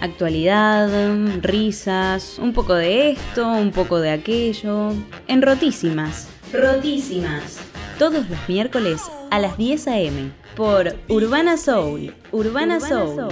Actualidad, risas, un poco de esto, un poco de aquello. En Rotísimas. Rotísimas. Todos los miércoles a las 10 a.m. por Urbana Soul. Urbana, Soul.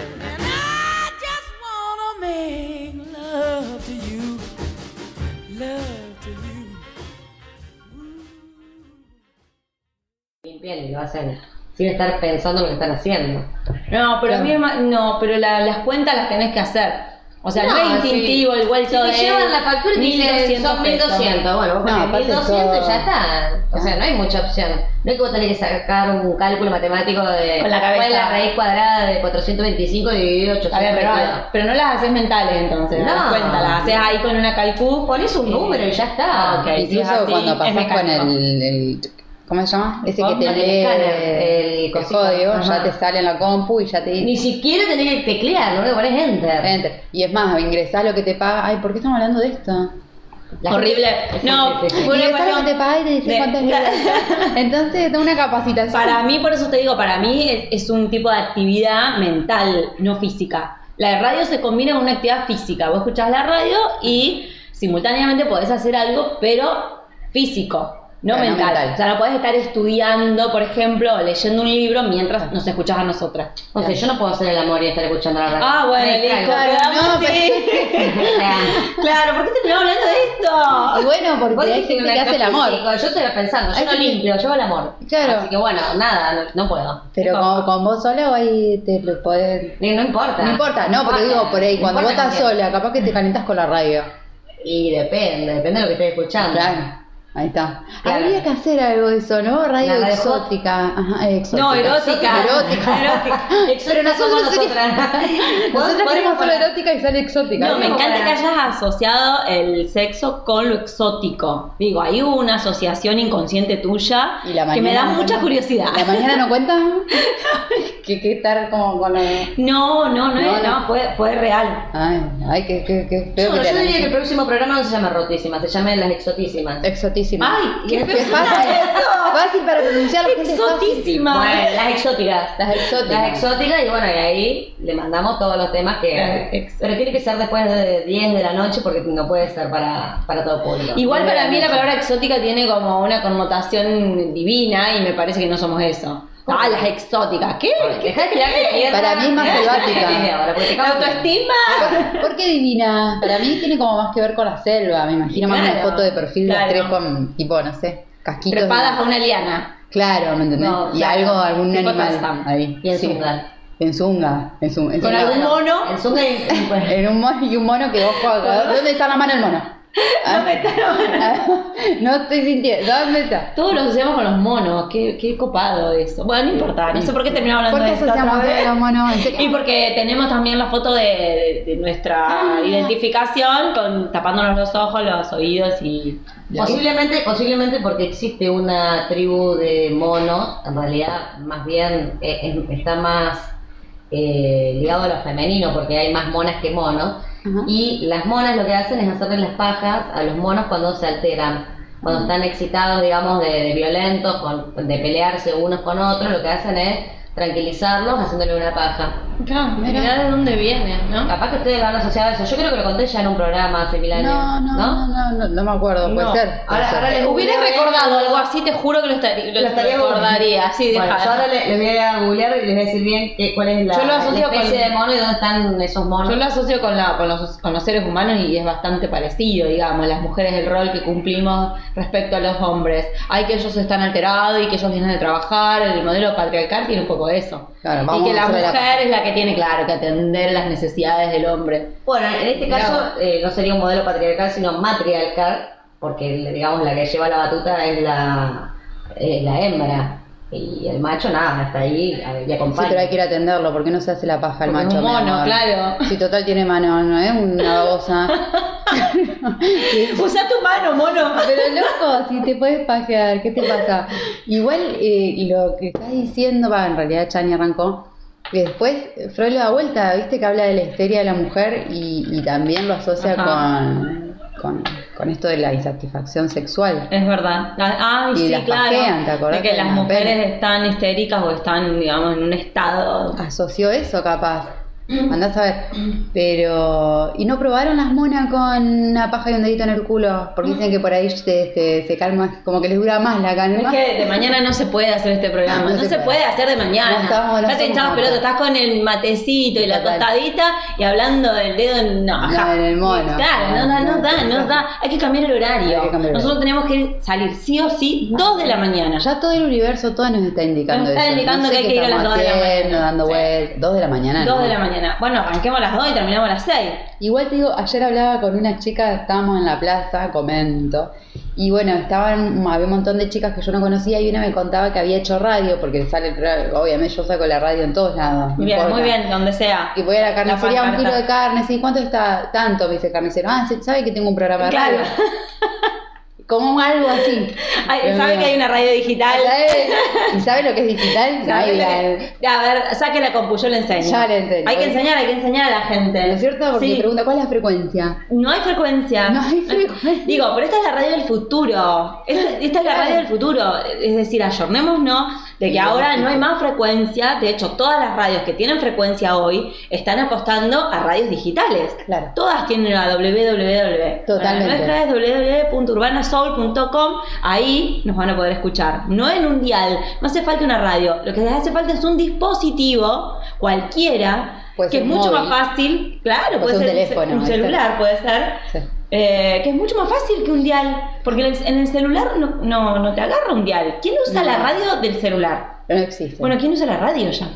Limpian y lo hacen sin estar pensando en lo que están haciendo. No, pero a mí no, pero la- las cuentas las tenés que hacer. O sea, no, No, es instintivo sí. el vuelto Si te llevan la factura y te dicen 1200 son pesos. 1200, bueno, vos No, pones aparte 1200 y todo- ya está. O sea, no hay mucha opción. No es que vos tenés que sacar un cálculo matemático de Con la cabeza. cuál es la raíz cuadrada de 425 dividido Está bien, pero, 822. pero no las haces mentales entonces, No. las cuentas, las haces ahí con una calcú. Pones un número y ya está. Ah, ok. si es Incluso así, cuando es pasás con el, el- ¿Cómo se llama? Ese que te el lee el código, Ajá. ya te sale en la compu y ya te Ni siquiera tenés que teclear, que pones enter. Enter. Y es más, ingresás lo que te paga. Ay, ¿por qué estamos hablando de esto? La Horrible. No, Sí, sí, sí. Cuestión te paga y te dice cuántas libras. Entonces, da una capacitación. Para mí, por eso te digo, para mí es, es un tipo de actividad mental, no física. La de radio se combina con una actividad física. Vos escuchás la radio y simultáneamente podés hacer algo, pero físico, no no mental. mental. O sea, no podés estar estudiando, por ejemplo, o leyendo un libro mientras nos escuchás a nosotras. O sea, yo no puedo hacer el amor y estar escuchando la radio. Ah, bueno, listo. Claro, no, sea, claro, ¿por qué terminamos hablando de Y esto? bueno, Vos porque hay gente que hace el amor. Yo estoy pensando, yo Hay no limpio, yo el amor. Claro. Así que bueno, nada, no, no puedo. Pero con, con vos sola o ahí te lo podés... No importa. No importa, no, porque digo, por ahí, No cuando vos estás sola, capaz que te calentas con la radio. Y depende, depende de lo que estés escuchando. Claro, ahí está. Claro. Habría que hacer algo de eso, ¿no? Radio exótica. Ajá, exótica. No, erótica. Erótica. Pero nosotros, nosotras. Nosotros queremos solo erótica y sale exótica. No, me encanta que hayas asociado el sexo con lo exótico. Digo, hay una asociación inconsciente tuya Y la que me da no mucha cuenta. curiosidad. ¿La mañana no cuenta? que, que estar como con la... No, no, no, No, es- no. fue, fue real. Ay, ay, qué, qué, qué feo que yo diría que el próximo programa no se llama Rotísimas, se llama Las Exotísimas. Ay, qué Qué fácil. eso. Fácil para pronunciar la. Exotísima. Bueno, las exóticas. Las exóticas. Las exóticas y bueno, y ahí le mandamos todos los temas que... Ex- Pero tiene que ser después de 10 de la noche porque no puede ser para, para todo público. Igual para mí la palabra exótica tiene como una connotación divina y me parece que no somos eso. Ah, las exóticas. ¿Qué? Para mí es más selvática. ¿La en- autoestima? ¿Por, qué divina? Para mí tiene como más que ver con la selva. Me imagino más una foto de perfil de las tres con, tipo, no sé, casquitos. Trepadas a una liana. Claro, ¿me entendés? Y algo, algún animal ahí. Y en sí. zunga. En zunga. En zunga. en Con algún mono. El zunga y- y- En un mono y un mono que vos juegas. ¿Dónde está la mano del mono? ¿Dónde está la mano? No estoy sintiendo. ¿Dónde está? Todos lo asociamos con los monos, qué, qué copado eso. Bueno, no importa, no sé por qué terminamos hablando ¿Por qué de esto asociamos otra vez. a los monos? ¿En serio? Y porque tenemos también la foto de, de- de nuestra identificación con tapándonos los ojos, los oídos y... Posiblemente, posiblemente porque existe una tribu de monos, en realidad más bien eh, es- está más eh, ligado a lo femenino porque hay más monas que monos Ajá. y las monas lo que hacen es hacerle las pajas a los monos cuando se alteran, cuando están excitados digamos de, de violentos, con- de pelearse unos con otros, lo que hacen es tranquilizarlos haciéndole una paja. Claro, mirá de dónde viene, ¿no? Capaz que ustedes lo han asociado a eso, yo creo que lo conté ya en un programa años, No, no, no, no, no, no me acuerdo, puede No. ser. puede Ahora- ser. ahora les- Hubiera recordado algo así, te juro que lo estaría, lo Lo estaría recordaría. Sí, Bueno, yo ahora le, le voy a googlear y les voy a decir bien qué, cuál es la, Yo lo la asocio especie con- de mono y dónde están esos monos. Yo lo asocio con, la, con, los, con los seres humanos y es bastante parecido, digamos, las mujeres, el rol que cumplimos respecto a los hombres. Hay que ellos están alterados y que ellos vienen de trabajar, el modelo patriarcal tiene un poco eso. Claro, y que la mujer es la que tiene, claro, que atender las necesidades del hombre. Bueno, en este caso eh, no sería un modelo patriarcal, sino matriarcal, porque digamos la que lleva la batuta es la, eh, la hembra. Y el macho nada, está ahí y Sí, acompaña. pero hay que ir a atenderlo, porque no se hace la paja el Porque es macho. un mono, claro. Si total tiene mano, no es una babosa. Usa tu mano, mono. Pero loco, si te puedes pajear, ¿qué te pasa? Igual eh, lo que estás diciendo, va, en realidad Chani arrancó, que después Freud lo da vuelta, viste que habla de la histeria de la mujer y, y también lo asocia Ajá. con, con, con esto de la insatisfacción sexual. Es verdad. Ah, Y sí, las claro. ¿te acordás de que las la mujeres están histéricas o están, digamos, en un estado. Asoció eso capaz. Andás a ver. Pero. ¿Y no probaron las monas con una paja y un dedito en el culo? Porque dicen que por ahí se, se, se calma, como que les dura más la Es calma. que de mañana no se puede hacer este programa, No no, se se, puede. puede. hacer de mañana. No estamos- no echabas pelota, estás con el matecito y la Total. tostadita y hablando del dedo en no, en el mono. Claro, no da, no da, no da. Hay que cambiar el horario. Cambiar Nosotros tenemos que salir sí o sí dos de la mañana. Ya todo el universo, todo nos está indicando Nos está eso. indicando que hay que ir a las estamos dos de la mañana. dando vueltas. La mañana. De la mañana. Bueno, arranquemos a las dos y terminamos a las seis. Igual te digo, ayer hablaba con una chica, estábamos en la plaza, comento, y bueno, estaban, había un montón de chicas que yo no conocía y una me contaba que había hecho radio, porque sale, obviamente yo saco la radio en todos lados. Muy bien, muy bien, donde sea. Y voy a la carnicería, un pancarta. kilo de carne, ¿sí? ¿Cuánto está? Tanto, me dice el carnicero. Ah, ¿se- ¿sabe que tengo un programa de Claro. radio? Como algo así. Ay, ¿Sabe que hay una radio digital? ¿sabe? ¿Y sabe lo que es digital? ¿Sabe Ahí lo la- que- A ver, saque la compu, yo le enseño. Ya le enseño. Hay que enseñar, hay que enseñar a la gente. ¿No es cierto? Porque Sí. pregunta, ¿cuál es la frecuencia? No hay frecuencia. No hay frecuencia. Digo, pero esta es la radio del futuro. Esta, esta es la radio del futuro. Es decir, ayornémonos de que ahora no hay más frecuencia. De hecho, todas las radios que tienen frecuencia hoy están apostando a radios digitales. Claro. Todas tienen la www. Totalmente. La nuestra es www.urbanasoul.com. Ahí nos van a poder escuchar. No en un dial. No hace falta una radio. Lo que les hace falta es un dispositivo, cualquiera, que es mucho móvil. más fácil. Claro, Puede puede ser un ser teléfono, un celular, puede ser. Sí. Eh, que es mucho más fácil que un dial, porque en el, celular no, no, no te agarra un dial. ¿Quién usa No. la radio del celular? No existe. Bueno, ¿quién usa la radio ya?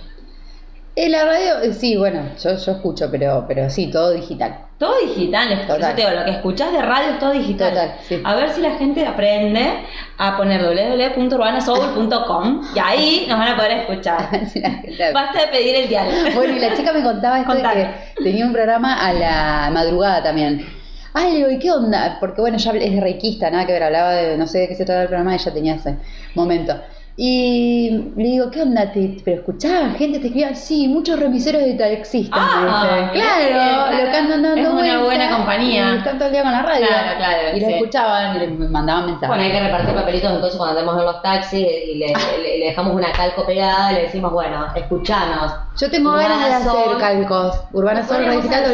Eh, la radio, eh, sí, bueno, yo, yo escucho, pero, pero sí, todo digital. Todo digital, por eso te digo, lo que escuchás de radio es todo digital. Total, sí. A ver si la gente aprende a poner www.urbanasoul.com y ahí nos van a poder escuchar. Basta de pedir el dial. bueno, y la chica me contaba esto de que tenía un programa a la madrugada también. Ay, digo, ¿y qué onda? Porque bueno, ya es reikista, nada que ver, hablaba de, no sé de qué se trataba el programa, ella tenía ese momento. Y le digo, ¿qué onda? ¿Te, ¿Pero escuchaba gente? ¿Te escribía? Sí, muchos remiseros de taxistas. me Ah, dice. claro, claro. lo que andan dando Es una buena compañía. Y están todo el día con la radio. Claro, claro, Y lo sí. escuchaban y le mandaban mensajes. Bueno, hay que repartir papelitos entonces cuando andemos en los taxis y le, le- le dejamos una calco pegada y le decimos, bueno, escuchanos. Yo tengo Urbana ganas de hacer calcos. Urbana Sol, Radical.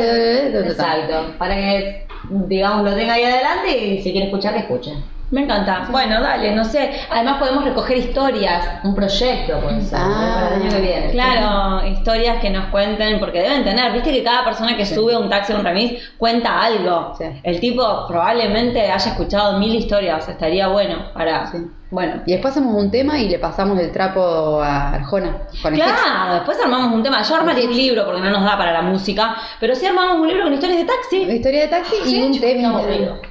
Exacto, para que, digamos, lo tenga ahí adelante y si quiere escuchar, que escuche. Me encanta. Bueno, dale, no sé. Además podemos recoger historias. Un proyecto, ser, Ah, para el año que viene. Claro, historias que nos cuenten, porque deben tener, viste que cada persona que sube un taxi o un remis cuenta algo. Sí. El tipo probablemente haya escuchado mil historias, estaría bueno para... Sí. Bueno. Y después hacemos un tema y le pasamos el trapo a Arjona. Con el Claro, después armamos un tema. Yo armaré un libro porque no nos da para la música, pero sí armamos un libro con historias de taxi. historia de taxi y un tema.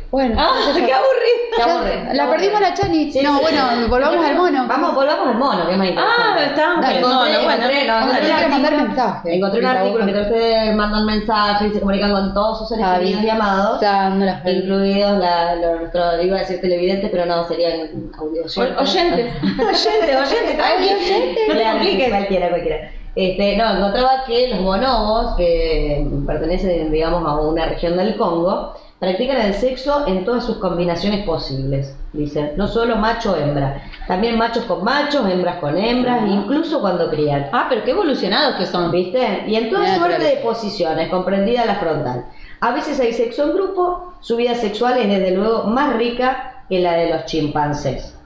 Bueno, ¡Ah, qué aburrido! Qué aburrido. La perdimos la Chani. Sí, no, sí, bueno, sí. volvamos al mono. Vamos, volvamos al mono, que es más interesante. Ah, está. Dale, ok, no, encontré- no, bueno. encontré- encontré un mandar artículo- mensajes. Encontré un Mientras artículo que ustedes mandan mensajes y se comunican con todos sus seres queridos y amados, las incluidos la, lo- nuestro, iba a decir televidentes, pero no, serían audio Oyentes, oyentes, oyentes. No compliques. Cualquiera, cualquiera. Este, no, encontraba que los bonobos, que pertenecen, digamos, a una región del Congo, practican el sexo en todas sus combinaciones posibles, dice. No solo macho o hembra, también machos con machos, hembras con hembras, incluso cuando crían. Ah, pero qué evolucionados que son. ¿Viste? Y en toda Mira, suerte de posiciones, comprendida la frontal. A veces hay sexo en grupo, su vida sexual es desde luego más rica que la de los chimpancés.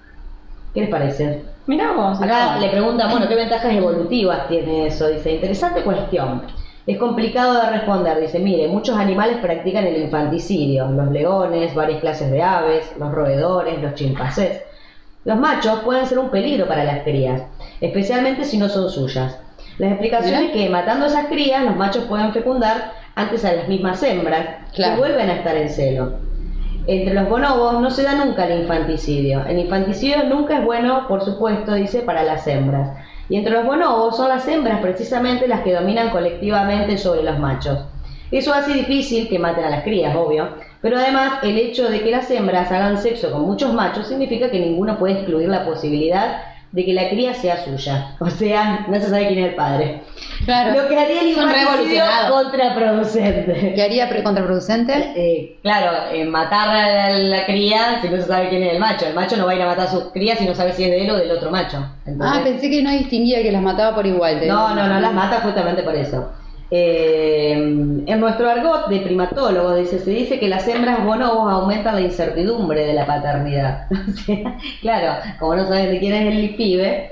¿Qué les parece? Mirá vos. Acá le preguntan, bueno, ¿qué ventajas evolutivas tiene eso? Dice, interesante cuestión. Es complicado de responder. Dice, mire, muchos animales practican el infanticidio. Los leones, varias clases de aves, los roedores, los chimpancés. Los machos pueden ser un peligro para las crías, especialmente si no son suyas. La explicación es que matando a esas crías, los machos pueden fecundar antes a las mismas hembras, Claro. que vuelven a estar en celo. Entre los bonobos no se da nunca el infanticidio. El infanticidio nunca es bueno, por supuesto, dice, para las hembras. Y entre los bonobos son las hembras precisamente las que dominan colectivamente sobre los machos. Eso hace difícil que maten a las crías, obvio, pero además el hecho de que las hembras hagan sexo con muchos machos significa que ninguno puede excluir la posibilidad de que la cría sea suya. O sea, no se sabe quién es el padre. Claro. Lo que haría el infanticidio contraproducente. ¿Qué haría contraproducente? Eh, claro, eh, matar a la, la cría si no se sabe quién es el macho. El macho no va a ir a matar a sus crías si no sabe si es de él o del otro macho. Ah, pensé que no distinguía que las mataba por igual. no, no, no las mata justamente por eso. Eh, en nuestro argot de primatólogo dice, se dice que las hembras bonobos aumentan la incertidumbre de la paternidad. Claro, como no saben de quién es el pibe,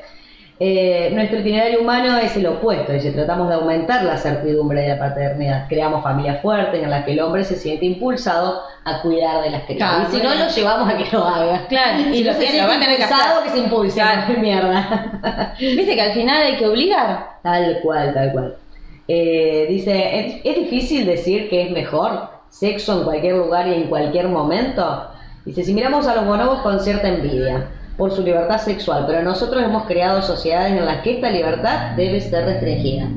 eh, nuestro itinerario humano es el opuesto, es decir, tratamos de aumentar la certidumbre de la paternidad. Creamos familias fuertes en las que el hombre se siente impulsado a cuidar de las criaturas. Claro, y si no, lo llevamos a que lo haga. Claro, y Si lo no se tiene- lo va a tener que hacer. que se impulse. Claro. Mierda. Viste que al final hay que obligar. Tal cual, tal cual. Eh, dice, ¿es, difícil decir que es mejor sexo en cualquier lugar y en cualquier momento? Dice, si miramos a los bonobos con cierta envidia por su libertad sexual, pero nosotros hemos creado sociedades en las que esta libertad debe ser restringida.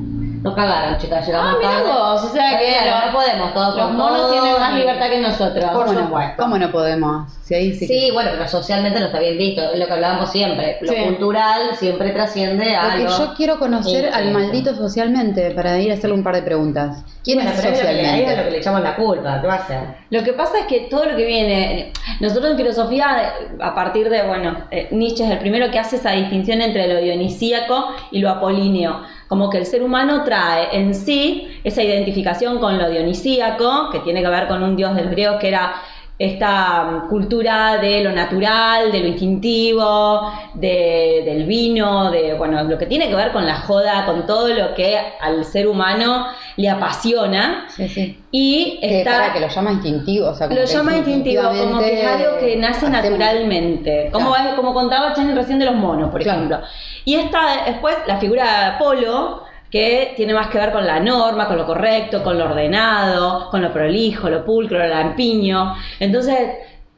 Nos cagaron, chicas, llegamos Ah, mira tarde. vos, o sea que Claro, no podemos, todos Los con monos todos tienen más libertad que nosotros. Por ¿Cómo no, supuesto. ¿Cómo no podemos? Si ahí sí, que- bueno, pero socialmente no está bien visto, es lo que hablábamos siempre. Lo Sí. cultural siempre trasciende a Porque lo... yo quiero conocer Sí, al sí. maldito socialmente para ir a hacerle un par de preguntas. ¿Quién Bueno, es pero es lo que le- ahí es lo que socialmente? le echamos la culpa, ¿qué va a hacer? Lo que pasa es que todo lo que viene, nosotros en filosofía, a partir de, bueno, eh, Nietzsche es el primero que hace esa distinción entre lo dionisíaco y lo apolíneo. Como que el ser humano trae en sí esa identificación con lo dionisíaco, que tiene que ver con un dios de los griegos que era esta mm, cultura de lo natural, de lo instintivo, de- del vino, de bueno, lo que tiene que ver con la joda, con todo lo que al ser humano le apasiona. Sí, sí. Y Que, está para que lo llama instintivo. O sea, como lo que llama instintivo, como que es algo que nace hacemos- naturalmente. Como, Claro. como contaba Chani recién de los monos, por Claro. ejemplo. Y está después la figura de Apolo, que tiene más que ver con la norma, con lo correcto, con lo ordenado, con lo prolijo, lo pulcro, lo lampiño. Entonces,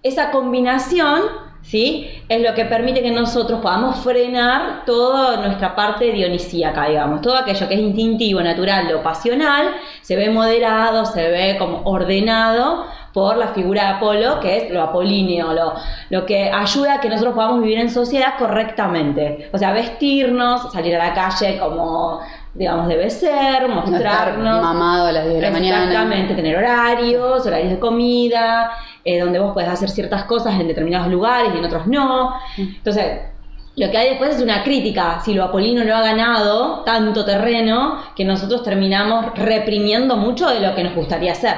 esa combinación, ¿sí? Es lo que permite que nosotros podamos frenar toda nuestra parte dionisíaca, digamos. Todo aquello que es instintivo, natural, lo pasional, se ve moderado, se ve como ordenado por la figura de Apolo, que es lo apolíneo, lo, lo que ayuda a que nosotros podamos vivir en sociedad correctamente. O sea, vestirnos, salir a la calle como, digamos, debe ser, No estar mostrarnos. mamado a las 10 de la mañana. Exactamente, tener horarios, horarios de comida, eh, donde vos podés hacer ciertas cosas en determinados lugares y en otros no. Entonces, lo que hay después es una crítica. Si lo Apolino no ha ganado tanto terreno, que nosotros terminamos reprimiendo mucho de lo que nos gustaría hacer.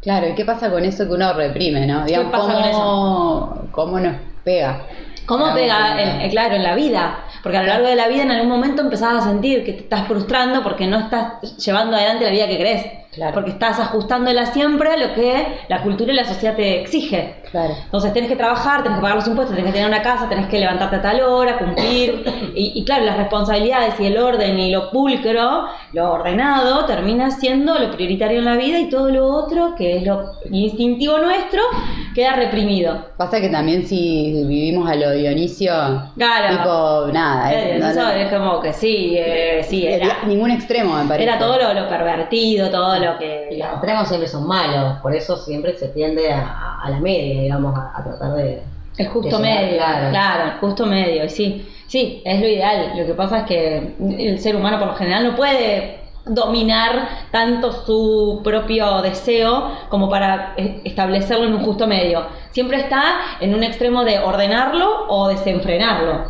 Claro, ¿y qué pasa con eso que uno reprime, no? Digamos, pasa con ¿cómo, ¿Cómo nos pega? ¿Cómo pega, en- eh, claro, en la vida? Porque a lo largo de la vida en algún momento empezás a sentir que te estás frustrando porque no estás llevando adelante la vida que querés. Claro. Porque estás ajustándola siempre a lo que la cultura y la sociedad te exige. Claro. Entonces tenés que trabajar, tenés que pagar los impuestos, tenés que tener una casa, tenés que levantarte a tal hora, cumplir. Y, y claro, las responsabilidades y el orden y lo pulcro, lo ordenado, termina siendo lo prioritario en la vida y todo lo otro, que es lo instintivo nuestro, queda reprimido. Pasa que también si vivimos a lo Dionisio, Claro. tipo, nada. Eh, no- eso no- es como que sí, eh, sí, era, ningún extremo, me parece. era todo lo, lo pervertido, todo lo que... Y los extremos siempre son malos, por eso siempre se tiende a, a la media, digamos, a, a tratar de... El justo de llegar, medio, claro. claro. el justo medio, y sí, sí, es lo ideal. Lo que pasa es que el ser humano por lo general no puede dominar tanto su propio deseo como para e- establecerlo en un justo medio. Siempre está en un extremo de ordenarlo o desenfrenarlo.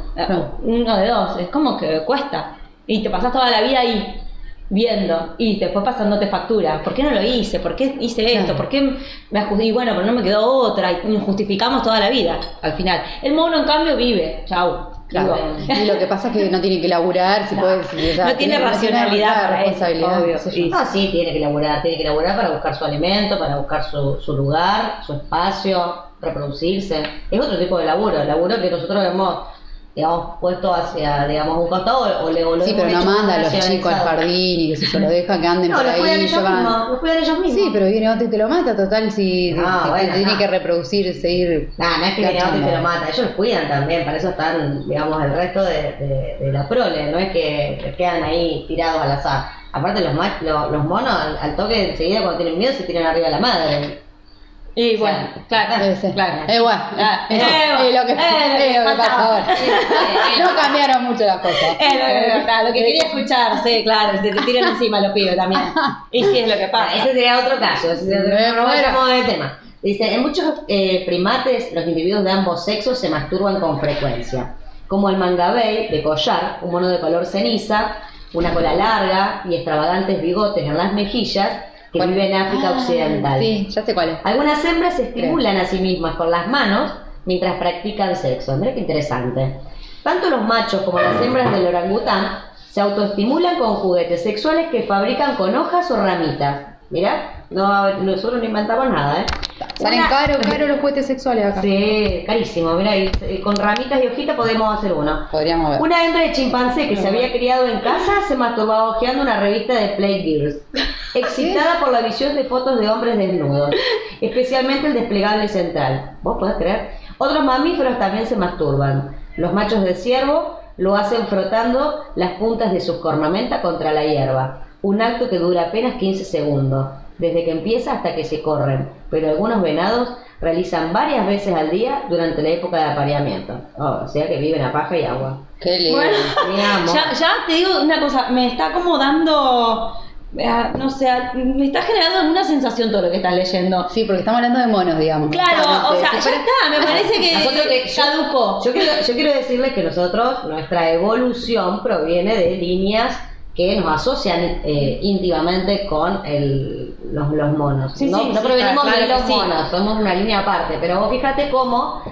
Uno de dos, es como que cuesta. Y te pasas toda la vida ahí viendo y después pasándote factura. ¿Por qué no lo hice? ¿Por qué hice esto? ¿Por qué me ajusté? Y bueno, pero no me quedó otra y nos justificamos toda la vida al final. El mono en cambio vive, chau. Claro. Y lo que pasa es que no tiene que laburar, si puede, si- o sea, No tiene tiene- racionalidad para eso, responsabilidad, obvio. No, sí, tiene que laburar, tiene que laburar para buscar su alimento, para buscar su, su lugar, su espacio, reproducirse. Es otro tipo de laburo, el laburo que nosotros hemos, digamos, puesto hacia, digamos, un costado o le o Sí, pero no manda a los chicos al jardín y que se lo deja que anden No, por los cuidan ahí. ellos llevan- mismos, los cuidan ellos mismos. Sí, pero viene otro y te lo mata, total, si No, si bueno, tiene no. que reproducir, seguir. Nah, no es que viene otro y te lo mata, ellos los cuidan también, para eso están, digamos, el resto de, de- de la prole, no es que que quedan ahí tirados al azar. Aparte los, los, los monos al, al toque enseguida cuando tienen miedo se tiran arriba de la madre. Y bueno, claro, claro. Eh, bueno, Ah, es, eh, es lo que, eh, es lo que pasa ahora. No cambiaron mucho las cosas. Es lo que, claro, lo que quería escuchar, sí, claro, se te tiran encima los pibes también. Y sí es lo que pasa. ese sería otro caso, ese sería otro vayamos del tema. Dice, en muchos eh, primates los individuos de ambos sexos se masturban con frecuencia, como el mangabey de collar, un mono de color ceniza, una cola larga y extravagantes bigotes en las mejillas que vive en África Ah, Occidental. Sí, ya sé cuál es. Algunas hembras se estimulan a sí mismas con las manos mientras practican sexo. Mira qué interesante. Tanto los machos como las hembras del orangután se autoestimulan con juguetes sexuales que fabrican con hojas o ramitas. Mira, no, nosotros no inventamos nada, ¿eh? Salen Una- caro, caro los juguetes sexuales acá. Sí, carísimo. Mira, y, eh, con ramitas y hojitas podemos hacer uno. Podríamos ver. Una hembra de chimpancé que se había criado en casa se masturbaba hojeando una revista de Play Girls, excitada por la visión de fotos de hombres desnudos, especialmente el desplegable central. ¿Vos podés creer? Otros mamíferos también se masturban. Los machos de ciervo lo hacen frotando las puntas de sus cornamentas contra la hierba, un acto que dura apenas 15 segundos, desde que empieza hasta que se corren, pero algunos venados realizan varias veces al día durante la época de apareamiento. Oh, o sea que viven a paja y agua. Qué lindo. Bueno, ya, ya te digo una cosa, me está como dando, no sé, me está generando una sensación todo lo que estás leyendo. Sí, porque estamos hablando de monos, digamos. Claro, o sea, ya está, me parece que Nosotros que- caducó. Yo quiero, yo quiero decirles que nosotros, nuestra evolución proviene de líneas que nos asocian eh, íntimamente con el- los, los monos. Sí, no sí, no sí, provenimos claro de los monos, somos una línea aparte. Pero vos fíjate cómo,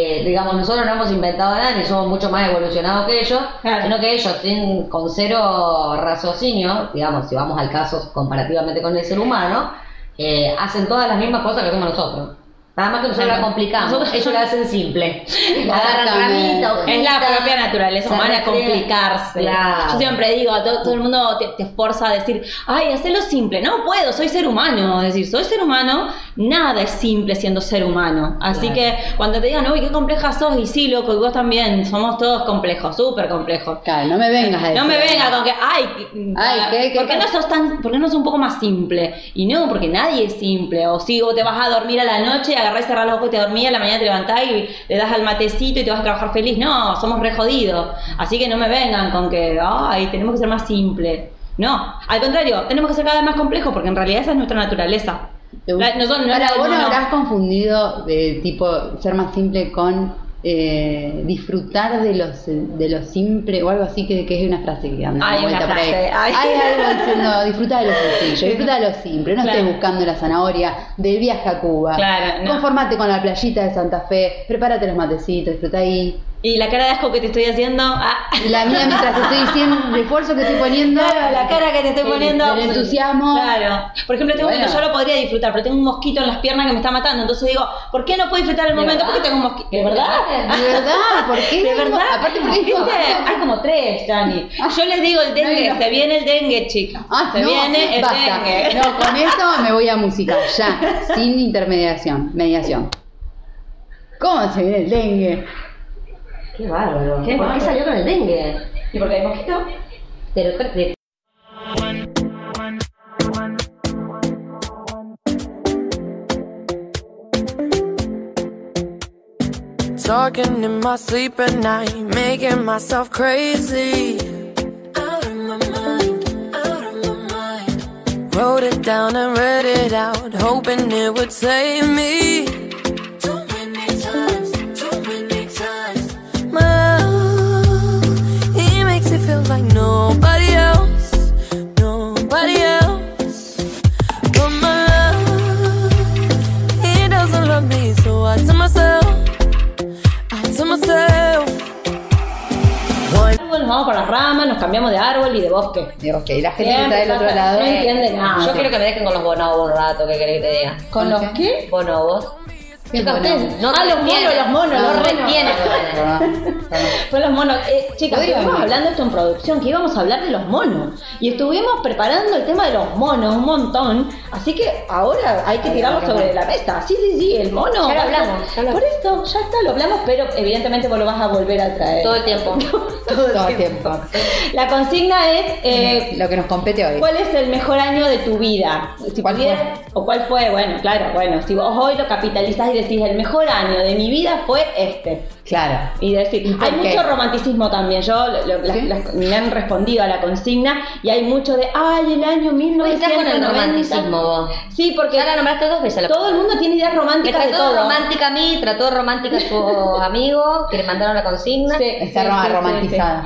digamos, nosotros no hemos inventado nada ni somos mucho más evolucionados que ellos, Claro. sino que ellos, sin, con cero raciocinio, digamos, si vamos al caso comparativamente con el ser humano, eh, hacen todas las mismas cosas que hacemos nosotros. Nada más que nosotros la complicamos, Nosotros- ellos la hacen simple. Ramita, Es la propia naturaleza humana complicarse. Claro. Yo siempre digo, todo, todo el mundo te, te forza a decir, ay, hacelo simple. No puedo, soy ser humano. Es decir, soy ser humano, nada es simple siendo ser humano. Así Claro. que cuando te digan, uy, qué compleja sos, y sí, loco, y vos también, somos todos complejos, súper complejos. Claro, no me vengas a decir. No me venga con que, ay, Ay, ¿qué- qué ¿por qué no sos tan, por qué no sos un poco más simple? Y no, porque nadie es simple. O si vos te vas a dormir a la noche, agarrás y cerrás los ojos y te dormís, a la mañana te levantás y le das al matecito y te vas a trabajar feliz. No, somos re jodidos. Así que no me vengan con que, ay, tenemos que ser más simple. No, al contrario, tenemos que ser cada vez más complejos porque en realidad esa es nuestra naturaleza. La- no la del vos no habrás confundido de tipo ser más simple con eh, disfrutar de los de lo simple o algo así que, que es una frase que anda Hay una frase, ay. Hay algo diciendo disfruta de lo sencillo, disfruta de lo simple, no Claro. estés buscando la zanahoria del viaje a Cuba. Claro, no. Conformate con la playita de Santa Fe, prepárate los matecitos, disfruta ahí. Y la cara de asco que te estoy haciendo, ah, Y la mía mientras te estoy diciendo el esfuerzo que estoy poniendo. Claro, la cara que te estoy poniendo. El entusiasmo. Claro. Por ejemplo, Bueno. que yo lo podría disfrutar, pero tengo un mosquito en las piernas que me está matando. Entonces digo, ¿por qué no puedo disfrutar el ¿De momento? verdad? Porque tengo un mosquito. ¿De verdad? De verdad, ¿por qué? De verdad. Aparte, porque ¿Viste? Hay como tres, Dani. Yo les digo el dengue, No, no. se viene el dengue, chicas. Ah, se no, viene el basta. dengue. No, con esto me voy a música, ya, sin intermediación, mediación. ¿Cómo se viene el dengue? Qué bárbaro. Qué ¿Por qué salió con el dengue? ¿Y por qué hay mosquito? Pero, de- Talking in my sleep at night, making myself crazy. Out of my mind, out of my mind. Wrote it down and read it out, hoping it would save me. Feel like nobody else, nobody else. But my love, he doesn't love me, so I tell myself. I tell myself, Nos vamos por las ramas, nos cambiamos de árbol y de bosque. Digo, ok, la gente que está del otro lado. no entiende nada. Yo quiero que me dejen con los bonobos un rato, ¿qué querés que te diga? ¿Con los qué? Bonobos. Ustedes no ah, los monos, los monos, No, los retienen. Fue los monos. Eh, chicas, estuvimos hablando esto en producción, que íbamos a hablar de los monos. Y estuvimos preparando el tema de los monos un montón. Así que ahora hay que Ay, tirarlo no, sobre no. la mesa. Sí, sí, sí, el mono. Ya lo hablamos, ya lo- Por esto, ya está, lo hablamos, pero evidentemente vos lo vas a volver a traer. Todo el tiempo. Todo el tiempo. La consigna es. eh, Lo que nos compete hoy. ¿Cuál es el mejor año de tu vida? Si ¿Cuál pudieras- ¿O cuál fue? Bueno, claro, bueno. Si vos hoy lo capitalizás y decís, el mejor año de mi vida fue este. Claro. Y decir, hay qué? mucho romanticismo también. Yo lo- lo- las- ¿Sí? las- me han respondido a la consigna y hay mucho de, ay, el año ¿Cómo estás con el 1990. romanticismo vos? Sí, porque Ya la nombraste dos veces. la todo el mundo tiene ideas Me románticas de trató todo. romántica a mí, trató romántica a sus amigos que le mandaron la consigna. Sí, Está sí, sí, sí, romantizada.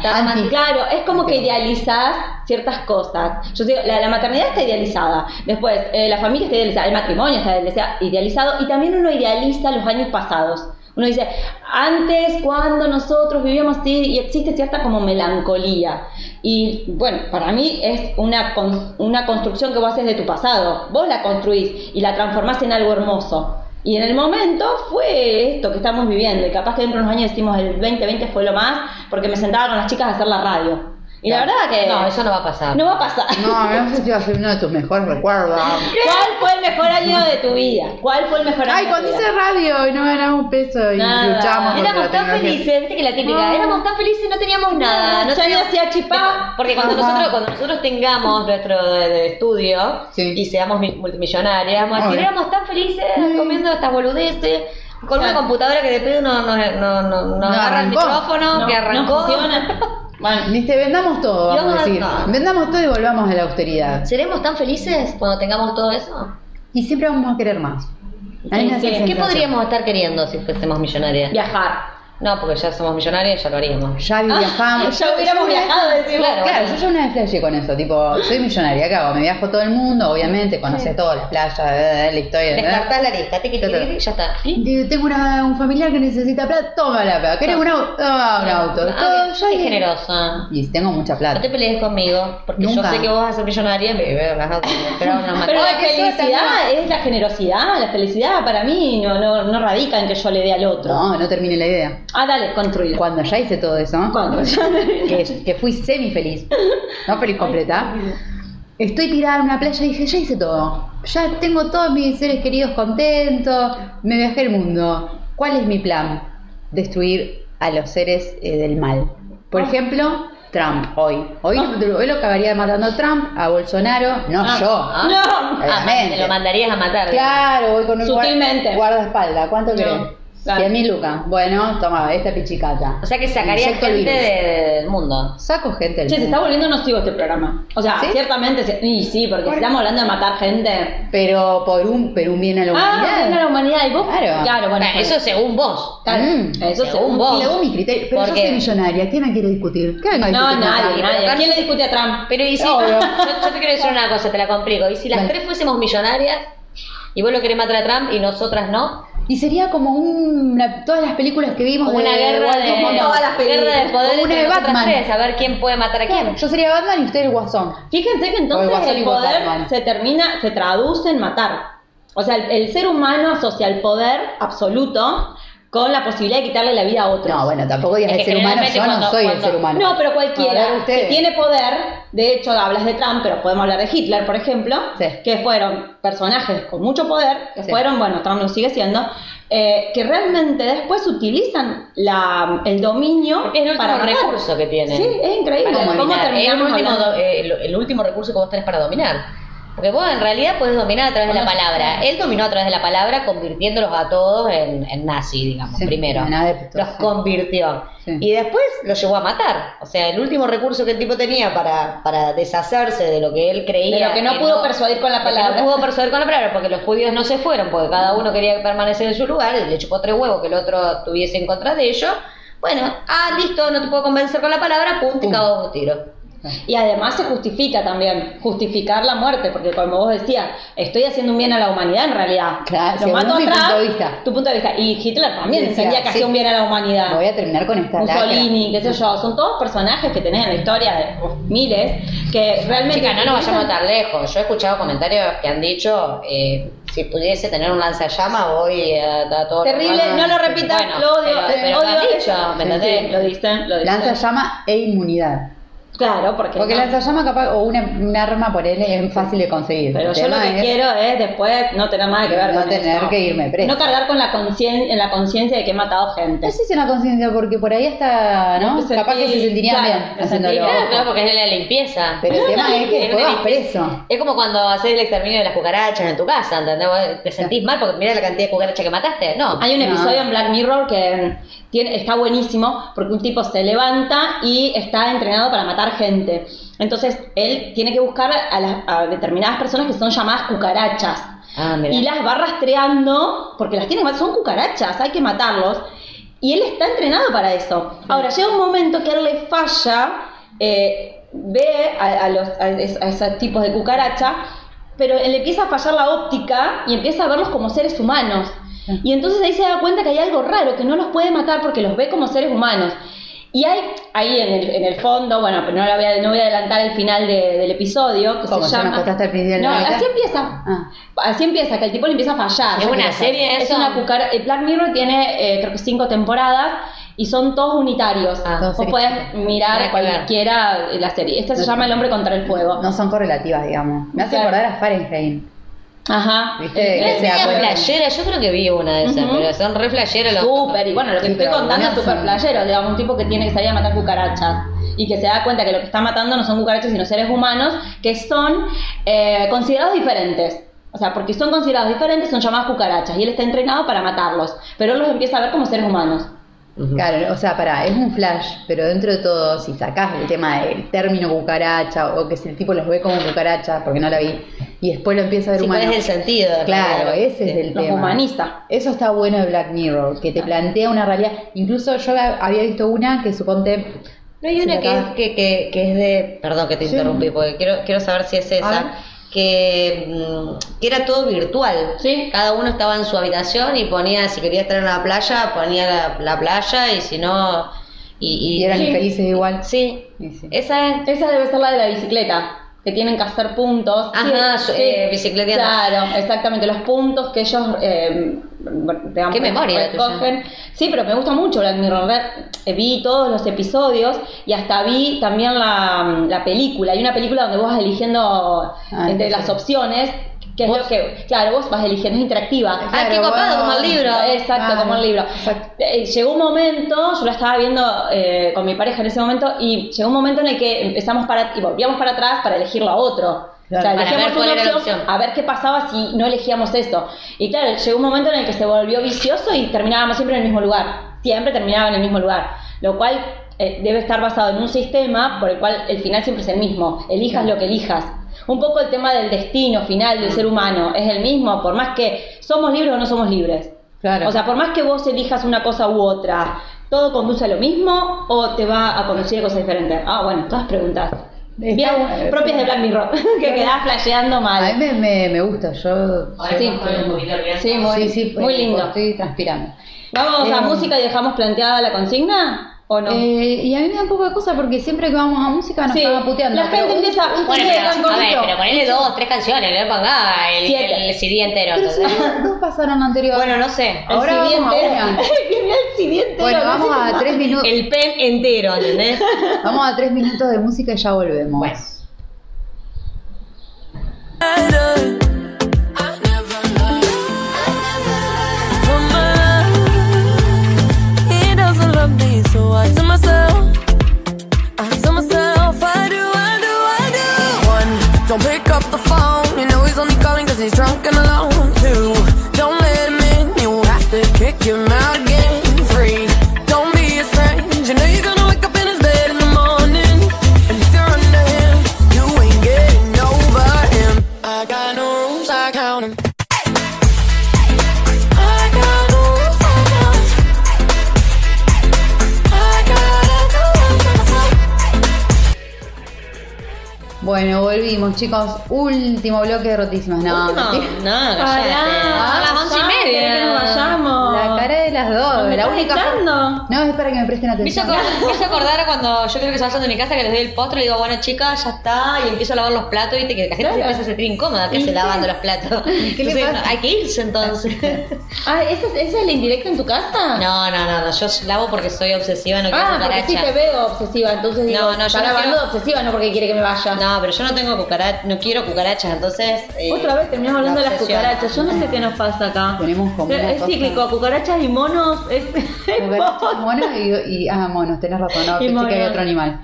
Claro, es como que idealizás ciertas cosas. Yo digo, la, la maternidad está idealizada. Después, eh, la familia está idealizada, el matrimonio está idealiza- idealizado y también uno idealiza los años pasados. Uno dice, antes cuando nosotros vivíamos así, y existe cierta como melancolía. Y bueno, para mí es una, una construcción que vos haces de tu pasado. Vos la construís y la transformás en algo hermoso. Y en el momento fue esto que estamos viviendo. Y capaz que dentro de unos años decimos el 2020 fue lo más, porque me sentaba con las chicas a hacer la radio. Y la verdad que No, eso no va a pasar. no va a pasar. No, no sé si va a ser uno de tus mejores recuerdos. ¿Cuál fue el mejor año de tu vida? ¿Cuál fue el mejor año Ay, de cuando tu hice vida? radio y no ganamos un peso y Nada. luchamos Éramos tan felices, viste que la típica, No. éramos tan felices y no teníamos nada. No ya teníamos- hacía chipá. Porque cuando Ajá. nosotros, cuando nosotros tengamos nuestro de- de estudio Sí. y seamos mi- multimillonarias, vamos a decir, éramos tan felices Mm. comiendo estas boludeces, con una computadora que de pedo no, no, no, no, nos No agarra el micrófono, No, que arrancó. Bueno, Viste, vendamos todo, vamos a decir. no. Vendamos todo y volvamos a la austeridad. ¿Seremos tan felices cuando tengamos todo eso? Y siempre vamos a querer más. Sí. ¿Qué sensación. podríamos estar queriendo si fuésemos millonarias? viajar. No, porque ya somos millonarias y ya lo haríamos. Ya viajamos. Ya hubiéramos viajado, decimos. Claro. Claro, yo ya una vez flashé con eso, tipo, soy millonaria, ¿qué hago? Me viajo todo el mundo, obviamente, conoce todas las playas, eh, la historia. eh. Descartás la lista, tiqui, tiqui, tiqui, ya está. Tengo una- un familiar que necesita plata, toma la plata. ¿Querés un auto? Toma un auto. Ah, Todo, qué- ya qué y- generosa. Y tengo mucha No plata. te pelees conmigo, porque Nunca. yo sé que vos vas a ser millonaria, me veo las pero no Pero la felicidad es la generosidad. La felicidad para mí no, no, no radica en que yo le dé al otro. No, no termine la idea. Ah, dale, construir. Cuando ya hice todo eso, que, que fui semi feliz, no feliz completa, estoy tirada en una playa y dije, ya hice todo. Ya tengo todos mis seres queridos contentos, me viajé el mundo. ¿Cuál es mi plan? Destruir a los seres eh, del mal. Por ejemplo, Trump hoy. Hoy, hoy lo acabaría matando Trump, a Bolsonaro, no Ah. yo. Ah. No. Ah, te lo mandarías a matar. Claro, voy con un guardaespaldas. ¿Cuánto No? Claro. 100 mil lucas. Bueno, toma, esta pichicata. O sea que Inyecto el gente de- del mundo. Saco gente del Che, se mundo. está volviendo nocivo este programa. O sea, ¿Sí? ciertamente, se- y sí, porque si estamos hablando de matar gente. Pero por un, pero un bien a la Ah, humanidad. bien a la humanidad. ¿Y vos? Claro. Claro, bueno. Bueno, eso según vos. Claro, Mm. Eso Según según vos. vos. Según mi criterio. Pero Porque- yo soy millonaria. ¿Quién me quiere discutir? ¿Qué venga a No, discutir con nadie, Trump? nadie. ¿Quién le discute a Trump? Pero y si, Obvio. yo, yo te quiero decir una cosa, te la complico. Y si las tres fuésemos millonarias y vos lo querés matar a Trump y nosotras no, Y sería como una, todas las películas que vimos como de una guerra de, como todas las películas. guerra de poder Como una de Batman. tres, a ver quién puede matar a quién. Yo sería Batman y usted el Guasón. Fíjense que entonces el poder Batman. se termina, se traduce en matar. O sea, el, el ser humano asocia el poder absoluto con la posibilidad de quitarle la vida a otros. No, bueno, tampoco digas Es el ser humano. Yo no cuando- soy el ser humano. No, pero cualquiera que tiene poder, de hecho hablas de Trump, pero podemos hablar de Hitler, por ejemplo, Sí. que fueron personajes con mucho poder, que Sí. fueron, bueno, Trump lo sigue siendo, eh, que realmente después utilizan la, el dominio es el último para matar. recurso que tienen. Sí, es increíble. Para ¿Cómo dominar. Es el terminamos último, eh, el, el último recurso que vos tenés para dominar. Porque vos en realidad podés dominar a través de la palabra. Él dominó a través de la palabra convirtiéndolos a todos en, en nazi, digamos, Sí, primero. en adeptos, los sí. convirtió. Sí. Y después los llevó a matar. O sea, el último recurso que el tipo tenía para, para deshacerse de lo que él creía. De lo que no pudo persuadir con la palabra. No pudo persuadir con la palabra porque los judíos no se fueron, porque cada uno quería permanecer en su lugar, y le chupó tres huevos que el otro tuviese en contra de ellos. Bueno, ah, listo, no te puedo convencer con la palabra, pum, te Pum. cago un tiro. Y además se justifica también, justificar la muerte, porque como vos decías, estoy haciendo un bien a la humanidad en realidad. Claro, Lo mato a Trump, punto de vista. Tu punto de vista. Y Hitler también Decía, entendía que sí. hacía un bien a la humanidad. Voy a terminar con esta lacra. Mussolini, qué sé yo, son todos personajes que tenés en la historia de miles, que realmente... Chicas, no nos vayamos tan lejos. Yo he escuchado comentarios que han dicho, eh, si pudiese tener un lanzallamas voy a, a todo Terrible, no lo repitas, Bueno, lo odio, pero- pero odio lo han dicho, ¿me Sí, entendés? sí, lo dicen, lo dicen. Lanza llama e inmunidad. Claro, porque. Porque no. la llama capaz, o una, un arma por él es fácil de conseguir. Pero yo lo que es- quiero es después no tener nada que ver No con tener eso. que irme presa. No cargar con la conciencia, en la conciencia de que he matado gente. No sé si es una conciencia, porque por ahí está, ¿no? Sentí- Capaz que se sentiría claro, bien haciéndolo. sentí- Claro, claro, porque es la limpieza. Pero el tema es que Es después vas preso. Es como cuando haces el exterminio de las cucarachas en tu casa, ¿entendés? Vos Te sentís mal porque mira la cantidad de cucarachas que mataste. No. Hay un No. episodio en Black Mirror que tiene, está buenísimo porque un tipo se levanta y está entrenado para matar gente. Entonces él tiene que buscar a, las- a determinadas personas que son llamadas cucarachas. Ah. Y las va rastreando porque las tiene son cucarachas, hay que matarlos. Y él está entrenado para eso. Ahora, llega un momento que a él le falla, eh, ve a, los, a esos tipos de cucaracha, pero le empieza a fallar la óptica y empieza a verlos como seres humanos. Y entonces ahí se da cuenta que hay algo raro, que no los puede matar porque los ve como seres humanos. Y hay ahí en el, en el fondo, bueno, pero no, la voy a, no voy a adelantar el final de- del episodio, que Como se llama... contaste al principio de la No, así empieza. Ah. Así empieza, que el tipo le empieza a fallar. ¿Es una serie Es eso? una cucara... El Black Mirror tiene, eh, creo que cinco temporadas y son todos unitarios. Ah. Vos series podés mirar cualquiera de la serie. Esta se No- llama El hombre contra el fuego. No son correlativas, digamos. Me hace Claro. acordar a Fahrenheit. Ajá. ¿Viste? Eh, Que sea flashera, yo creo que vi una de esas, Ujú. pero son re flasheros los Súper, y bueno, lo que Sí, estoy pero contando es algunas súper son- playero, digamos, un tipo que tiene que salir a matar cucarachas y que se da cuenta que lo que está matando no son cucarachas sino seres humanos que son eh, considerados diferentes. O sea, porque son considerados diferentes, son llamadas cucarachas y él está entrenado para matarlos, pero él los empieza a ver como seres humanos. Claro, o sea, pará, es un flash, pero dentro de todo, si sacás el tema del término cucaracha, o que si el tipo los ve como cucaracha, porque no la vi, y después lo empieza a ver Sí, ¿cuál humano. es el sentido? Claro, ese es el Los tema. humaniza. Eso está bueno de Black Mirror, que te plantea una realidad. Incluso yo había visto una que suponte. No hay una que, es- que, que, que es de. Perdón que te Sí. interrumpí, porque quiero, quiero saber si es esa. Que, mm, que era todo virtual. Sí. Cada uno estaba en su habitación y ponía, si quería estar en la playa, ponía la, la playa y si no. Y, Y eran Sí. infelices igual. Sí, Y sí. esa es. Esa debe ser la de la bicicleta, que tienen que hacer puntos. Ajá, su- eh, bicicleteando. Claro, exactamente, los puntos que ellos, eh, digamos, Qué memoria recogen. Sí, pero me gusta mucho Black Mirror. Eh, Vi todos los episodios y hasta vi también la, la película. Hay una película donde vos vas eligiendo Ah, entre sí. las opciones. Que es ¿Vos? lo que, claro, vos vas eligiendo, es interactiva. Ah, qué copado, como el libro. Exacto, Ah, como el libro. exacto. Eh, llegó un momento, yo la estaba viendo eh, con mi pareja en ese momento, y llegó un momento en el que empezamos para y volvíamos para atrás para elegir la otro. Claro. o sea, elegíamos ver una opción, opción. a ver qué pasaba si no elegíamos esto. Y claro, llegó un momento en el que se volvió vicioso y terminábamos siempre en el mismo lugar. Siempre terminaba en el mismo lugar. Lo cual eh, debe estar basado en un sistema por el cual el final siempre es el mismo. Elijas lo que elijas. Un poco el tema del destino final del ser humano es el mismo, por más que somos libres o no somos libres. Claro. O sea, por más que vos elijas una cosa u otra, ¿todo conduce a lo mismo o te va a conducir a cosas diferentes? Ah, bueno, todas preguntas. Está Bien, bueno. propias de Black Mirror, que quedás flasheando A mí mal. me, me, me gusta, yo. Sí, sí, muy, sí, sí, muy lindo. Estoy transpirando. ¿Vamos a Eh, música y dejamos planteada la consigna? ¿O no? Eh, y a mí me da un poco de cosa porque siempre que vamos a música nos Sí, están puteando. la pero gente un- empieza- un Bueno, pero, a ver, pero ponele dos, tres canciones, no le ponga el, el CD entero. Pero entonces. dos pasaron anterior. Bueno, no sé. el ahora vamos a siguiente. una. Viene el siguiente. Bueno, no sé vamos a más. tres minutos. El pen entero, ¿entendés? Vamos a tres minutos de música y ya volvemos. Bueno. I tell myself, I tell myself, do, do, do. One, don't pick up the phone. You know he's only he's drunk and alone. Two, don't let him in. You have to kick him out Bueno, volvimos, chicos. Último bloque de rotísimas. No, No, no, Pará, cállate. A las once y ya, media. que nos vayamos. La cara de las dos. ¿Me la estás única echando? No, es para que me presten atención. me hizo acordar cuando yo creo que se vayan de mi casa que les doy el postre y digo, bueno chicas, ya está, y empiezo a lavar los platos, viste que la gente se empieza a sentir incómoda que se lavando los platos. qué le Entonces, pasa? hay que irse entonces. Ah, ¿esa, es- ¿esa es la indirecta en tu casa? No, no, no, no, yo lavo porque soy obsesiva, no quiero Ah, porque sí cucaracha. te veo obsesiva, entonces digo, No, no, yo está lavando quiero- obsesiva, no porque quiere que me vaya. No, pero yo no tengo cucarachas, no quiero cucarachas, entonces... eh, Otra vez terminamos hablando de la las cucarachas. Yo no sé qué nos pasa acá. Tenemos como es cíclico, cucarachas y monos. Es, Cucarachas, monos y, y- ah, monos, tenés razón, no, pensé monos. que había otro animal.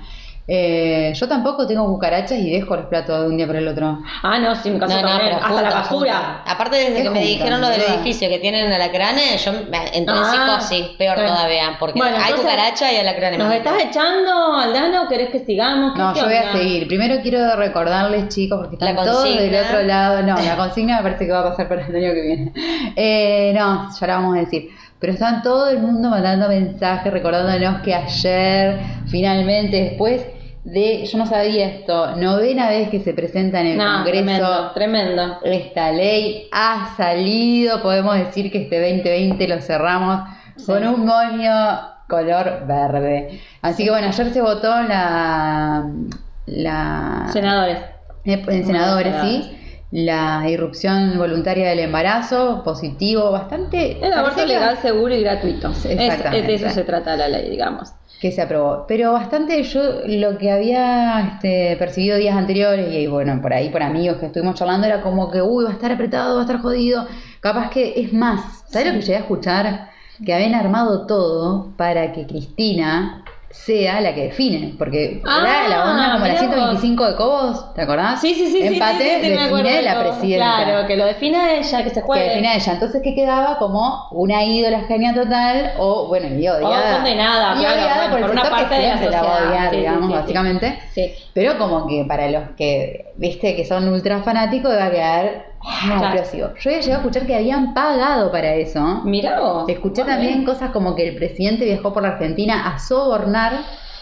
Eh, yo tampoco tengo cucarachas y dejo los platos de un día para el otro. Ah, no, sí, me caso No, no, Hasta juntan, la basura. juntan. Aparte, desde ¿Qué que me juntan, dijeron lo del edificio que tienen alacranes, yo me entré en Ah, psicosis, peor claro. todavía, porque Bueno, hay entonces, cucaracha y alacranes. ¿Nos estás echando, Aldana, o querés que sigamos? ¿Qué- No, qué yo voy a seguir. Primero quiero recordarles, chicos, porque están La todos consigna. del otro lado. No, la consigna me parece que va a pasar para el año que viene. Eh, no, ya la vamos a decir. Pero están todo el mundo mandando mensajes recordándonos que ayer, finalmente, después de, yo no sabía esto, novena vez que se presenta en el No, Congreso tremendo, tremendo. esta ley ha salido, podemos decir que este 2020 lo cerramos con un moño color verde. Así que bueno, ayer se votó la, la Senadores. eh, en senadores, sí, la irrupción voluntaria del embarazo, positivo, bastante... El aborto legal, seguro y gratuito. Es- Exactamente. de eso se trata la ley, digamos. que se aprobó. Pero bastante yo lo que había este, percibido días anteriores y bueno, por ahí por amigos que estuvimos charlando era como que, uy, va a estar apretado, va a estar jodido. Capaz que es más, ¿sabes lo que llegué a escuchar? Que habían armado todo para que Cristina sea la que define, porque Ah, la onda como la mirá 125 de Cobos, ¿te acordás? Sí, sí, sí. Empate sí, sí, sí, define de la presidenta. Claro, que lo define ella, que se que juegue. define a ella. Entonces, ¿qué quedaba? Como una ídola genia total o, bueno, y odiada. O condenada, Y claro, odiada bueno, por, por el una sector parte que de la siempre la va a sociedad. odiar, digamos, básicamente. Sí. Pero como que para los que, viste, que son ultra fanáticos, va a quedar ah, Claro. explosivo. Yo había llegado a escuchar que habían pagado para eso. Mirá vos. Escuché también cosas como que el presidente viajó por la Argentina a sobornar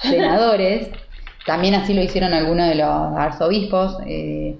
senadores. también así lo hicieron algunos de los arzobispos. eh,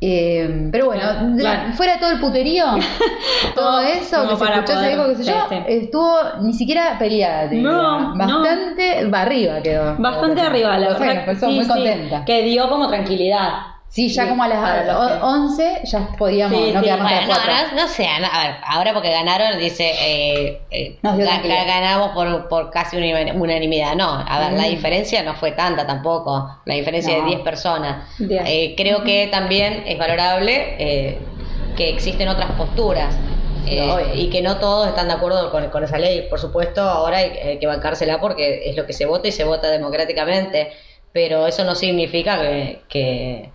eh, pero bueno, Claro, de- claro. fuera todo el puterío, todo eso que se escuchó, se dijo, qué sé yo, sí. estuvo ni siquiera peleada. No. Bastante arriba quedó. Bastante arriba, la verdad. que sí, muy contenta. Que dio como tranquilidad. Sí, ya como a las los que- 11 ya podíamos Sí, no quedarnos a Bueno, las no, 4. no, no sé, a ver, ahora porque ganaron, dice, eh, eh, Nos ga- ga- ganamos por, por casi una unanimidad. No, a ver, la Mm. diferencia no fue tanta tampoco, la diferencia No. de 10 personas. Eh, creo que también es valorable eh, que existen otras posturas. Eh, y que no todos están de acuerdo con, con esa ley. Por supuesto, ahora hay, hay que bancársela porque es lo que se vota y se vota democráticamente, pero eso no significa que, que,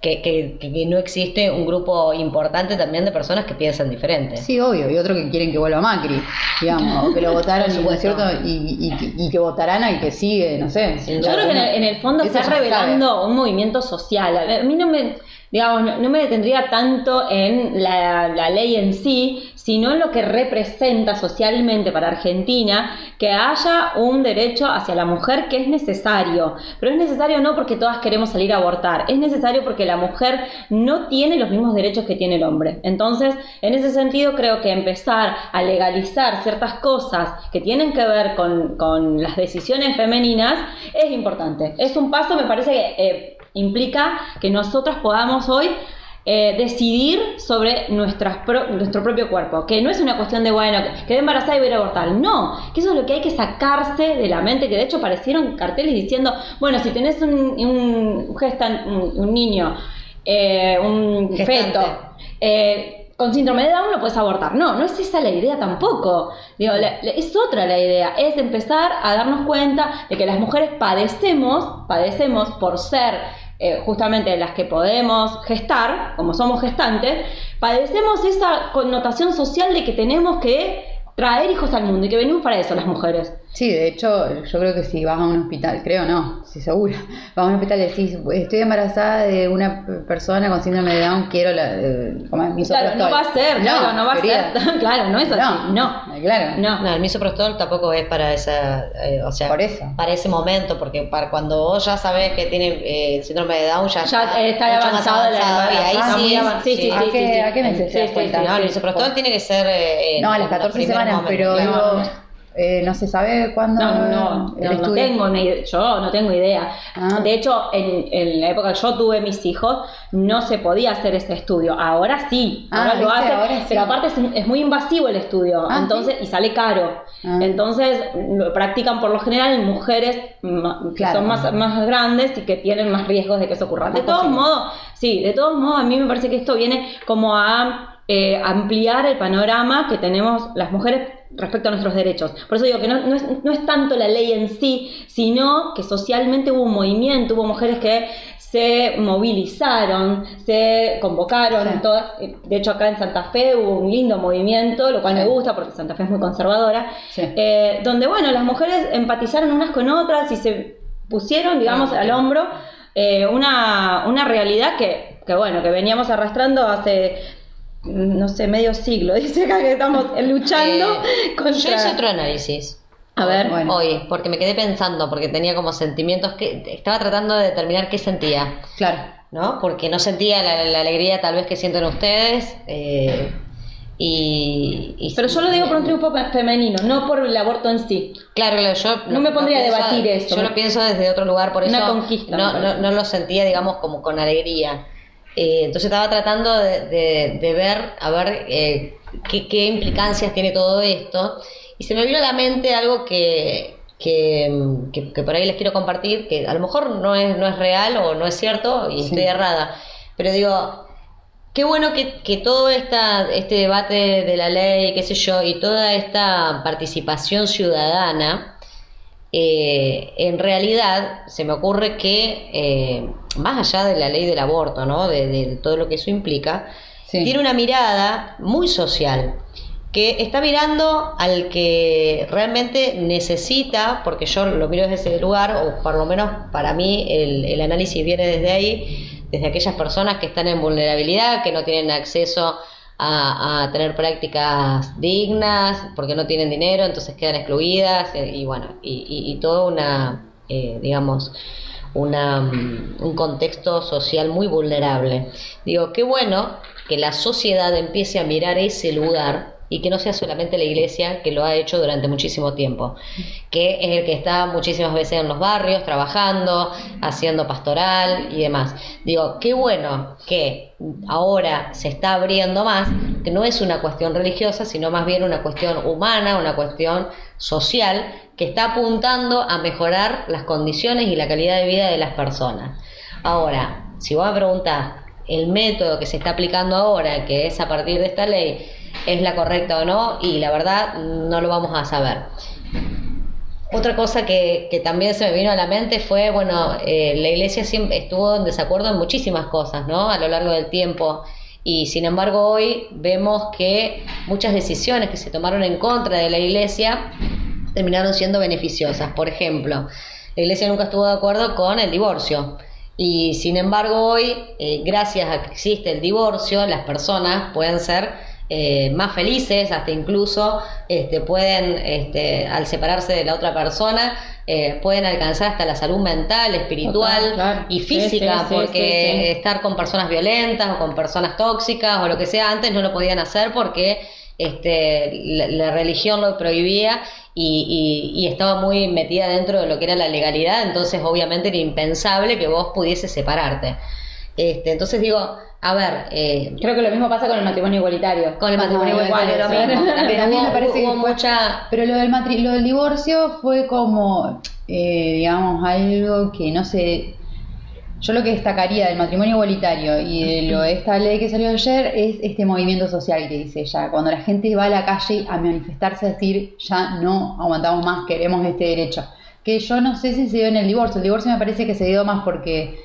que, que- que no existe un grupo importante también de personas que piensan diferente. Sí, obvio, y otro que quieren que vuelva Macri, digamos, o que lo votaron y, ¿no es supuesto. cierto? Y, y- y que votarán al que sigue, no sé. Yo creo que en el, en el fondo Eso está revelando un movimiento social. A mí no me, digamos, no, no me detendría tanto en la, la ley en sí, sino en lo que representa socialmente para Argentina que haya un derecho hacia la mujer que es necesario. Pero es necesario no porque todas queremos salir a abortar, es necesario porque la mujer no tiene los mismos derechos que tiene el hombre. Entonces, en ese sentido, creo que empezar a legalizar ciertas cosas que tienen que ver con, con las decisiones femeninas es importante. Es un paso, me parece que eh, implica que nosotras podamos hoy eh, decidir sobre nuestras pro- nuestro propio cuerpo, que no es una cuestión de, bueno, que- quedé embarazada y voy a abortar, no, que eso es lo que hay que sacarse de la mente, que de hecho aparecieron carteles diciendo, bueno, si tenés un, un, gestan- un, un niño, eh, un Gestante. feto, eh, con síndrome de Down lo puedes abortar. No, no es esa la idea tampoco. Digo, la- la- es otra la idea, es empezar a darnos cuenta de que las mujeres padecemos, padecemos por ser eh, justamente las que podemos gestar, como somos gestantes, padecemos esa connotación social de que tenemos que traer hijos al mundo y que venimos para eso las mujeres. Sí, de hecho, yo creo que si vas a un hospital, creo no, sí seguro, vas a un hospital y decís, estoy embarazada de una persona con síndrome de Down, quiero la, eh, Claro, no va a ser, claro, no va a ser. Claro, no es así. No. Claro. No. No, el misoprostol tampoco es para esa, eh, o sea, Por eso. para ese momento, porque para cuando vos ya sabés que tiene eh, síndrome de Down ya, Ya eh, está mucho más avanzado la y ahí está sí, es- avanzado. Sí, sí, ¿A sí, qué- sí, sí. a qué meses Sí, sí, cuenta? sí, No, el sí. misoprostol tiene que ser eh, No, a las los 14 primeros semanas, pero claro. digo, eh, no se sabe cuándo No, no, no, no tengo una idea, yo no tengo idea. Ah. De hecho, en, en la época que yo tuve mis hijos, no se podía hacer ese estudio. Ahora sí, Ah, ahora lo hacen, Ahora sí. pero aparte es, es muy invasivo el estudio, Ah, entonces y sale caro. Entonces lo practican por lo general en mujeres que son más, más grandes y que tienen más riesgos de que eso ocurra. De todos posible. modos, sí, de todos modos a mí me parece que esto viene como a eh, ampliar el panorama que tenemos las mujeres respecto a nuestros derechos. Por eso digo que no, no es, no es tanto la ley en sí, sino que socialmente hubo un movimiento, hubo mujeres que se movilizaron, se convocaron, Sí. todas, eh, de hecho acá en Santa Fe hubo un lindo movimiento, lo cual Sí. me gusta porque Santa Fe es muy conservadora, Sí. eh, donde bueno, las mujeres empatizaron unas con otras y se pusieron, digamos, Ah, al hombro eh, una, una realidad que, que, bueno, que veníamos arrastrando hace, no sé, medio siglo. Dice acá que estamos luchando Eh, contra... Yo hice otro análisis. A ver, Bueno. Hoy, porque me quedé pensando, porque tenía como sentimientos que estaba tratando de determinar qué sentía, Claro. ¿no? Porque no sentía la, la alegría tal vez que sienten ustedes. eh, y, y- pero yo lo digo por un triunfo fe- femenino, no por el aborto en sí. Claro, yo No me pondría a pienso- debatir eso. Yo lo pienso desde otro lugar, por Una eso conquista, no, no, no lo sentía, digamos, como con alegría. Eh, entonces estaba tratando de, de- de ver, a ver, eh, qué, qué implicancias tiene todo esto. Y se me vino a la mente algo que, que, que- que por ahí les quiero compartir, que a lo mejor no es, no es real o no es cierto y Sí. estoy errada. Pero digo, Qué bueno que, que todo esta, este debate de la ley, qué sé yo, y toda esta participación ciudadana, eh, en realidad se me ocurre que, eh, más allá de la ley del aborto, ¿no? de, de todo lo que eso implica, Sí. tiene una mirada muy social, que está mirando al que realmente necesita, porque yo lo miro desde ese lugar, o por lo menos para mí el, el análisis viene desde ahí, desde aquellas personas que están en vulnerabilidad, que no tienen acceso a, a tener prácticas dignas, porque no tienen dinero, entonces quedan excluidas, eh, y bueno, y, y, y una, eh, digamos, una, mm, un contexto social muy vulnerable. Digo, qué bueno que la sociedad empiece a mirar ese lugar y que no sea solamente la iglesia que lo ha hecho durante muchísimo tiempo, que es el que está muchísimas veces en los barrios trabajando, haciendo pastoral y demás. Digo, qué bueno que ahora se está abriendo más, que no es una cuestión religiosa, sino más bien una cuestión humana, una cuestión social, que está apuntando a mejorar las condiciones y la calidad de vida de las personas. Ahora, si vos me preguntás, el método que se está aplicando ahora, que es a partir de esta ley, es la correcta o no, y la verdad no lo vamos a saber. Otra cosa que, que también se me vino a la mente fue, bueno, eh, la iglesia siempre estuvo en desacuerdo en muchísimas cosas, ¿no? A lo largo del tiempo. Y sin embargo hoy vemos que muchas decisiones que se tomaron en contra de la iglesia terminaron siendo beneficiosas. Por ejemplo, la iglesia nunca estuvo de acuerdo con el divorcio. Y sin embargo hoy, eh, gracias a que existe el divorcio, las personas pueden ser eh, más felices, hasta incluso este, pueden, este, al separarse de la otra persona, eh, pueden alcanzar hasta la salud mental, espiritual claro. y física, sí, sí, porque sí. estar con personas violentas o con personas tóxicas o lo que sea, antes no lo podían hacer porque este, la, la religión lo prohibía y, y- y estaba muy metida dentro de lo que era la legalidad, entonces obviamente era impensable que vos pudieses separarte. Este, entonces digo, a ver, eh, Creo que lo mismo pasa con el matrimonio mismo. con el matrimonio igual es lo mismo. También A mí hubo, me parece hubo que fue- mucha... Pero lo del, matri- lo del divorcio fue como, eh, digamos, algo que no sé. Yo lo que destacaría del matrimonio igualitario y de lo de esta ley que salió ayer es este movimiento social que dice ya, cuando la gente va a la calle a manifestarse, a decir ya no aguantamos más, queremos este derecho. Que yo no sé si se dio en el divorcio, el divorcio me parece que se dio más porque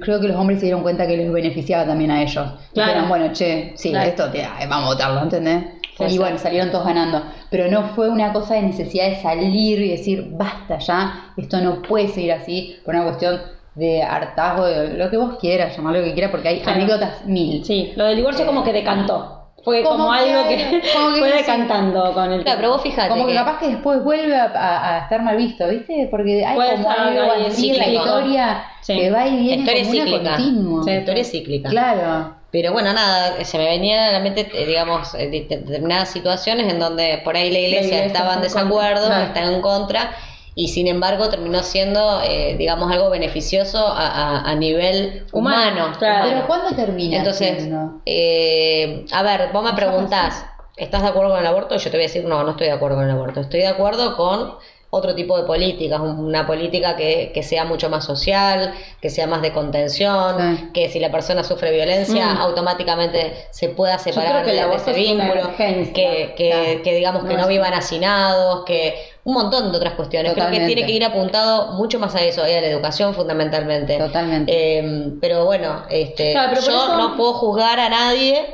creo que los hombres se dieron cuenta que les beneficiaba también a ellos. Claro. Dijeron, bueno, che, sí, Claro. esto te, vamos a votarlo, ¿entendés? Y bueno, salieron todos ganando. pero no fue una cosa de necesidad de salir y decir, basta ya, esto no puede seguir así, por una cuestión de hartazgo, de lo que vos quieras, llamar lo que quieras, porque hay Claro. anécdotas mil. Sí, lo del divorcio como que decantó. Fue como, algo que, fue sí. decantando con el Claro, pero vos fijate. Como que que- capaz que después vuelve a, a- a estar mal visto, ¿viste? Porque hay como algo así en la historia Sí. que va y La viene historia como una continua. Sí. La historia es cíclica. Claro. Pero bueno, nada, se me venían a la mente, eh, digamos, eh, de- determinadas situaciones en donde por ahí la iglesia, iglesia estaba en desacuerdo, claro. está en contra, y sin embargo terminó siendo, eh, digamos, algo beneficioso a, a- a nivel Humano, humano. claro. Pero ¿cuándo termina? Entonces, eh, a ver, vos me preguntás, ¿estás de acuerdo con el aborto? Yo te voy a decir, no, no estoy de acuerdo con el aborto. Estoy de acuerdo con otro tipo de políticas, un- una política que, que sea mucho más social, que sea más de contención, Sí. que si la persona sufre violencia, Mm. automáticamente se pueda creo separar de, ese vínculo, que, que, Claro. que digamos que No vivan hacinados, que un montón de otras cuestiones. Creo que Totalmente. tiene que ir apuntado mucho más a eso, y a la educación fundamentalmente. Totalmente. Eh, pero bueno, este, Claro, pero por yo eso- no puedo juzgar a nadie,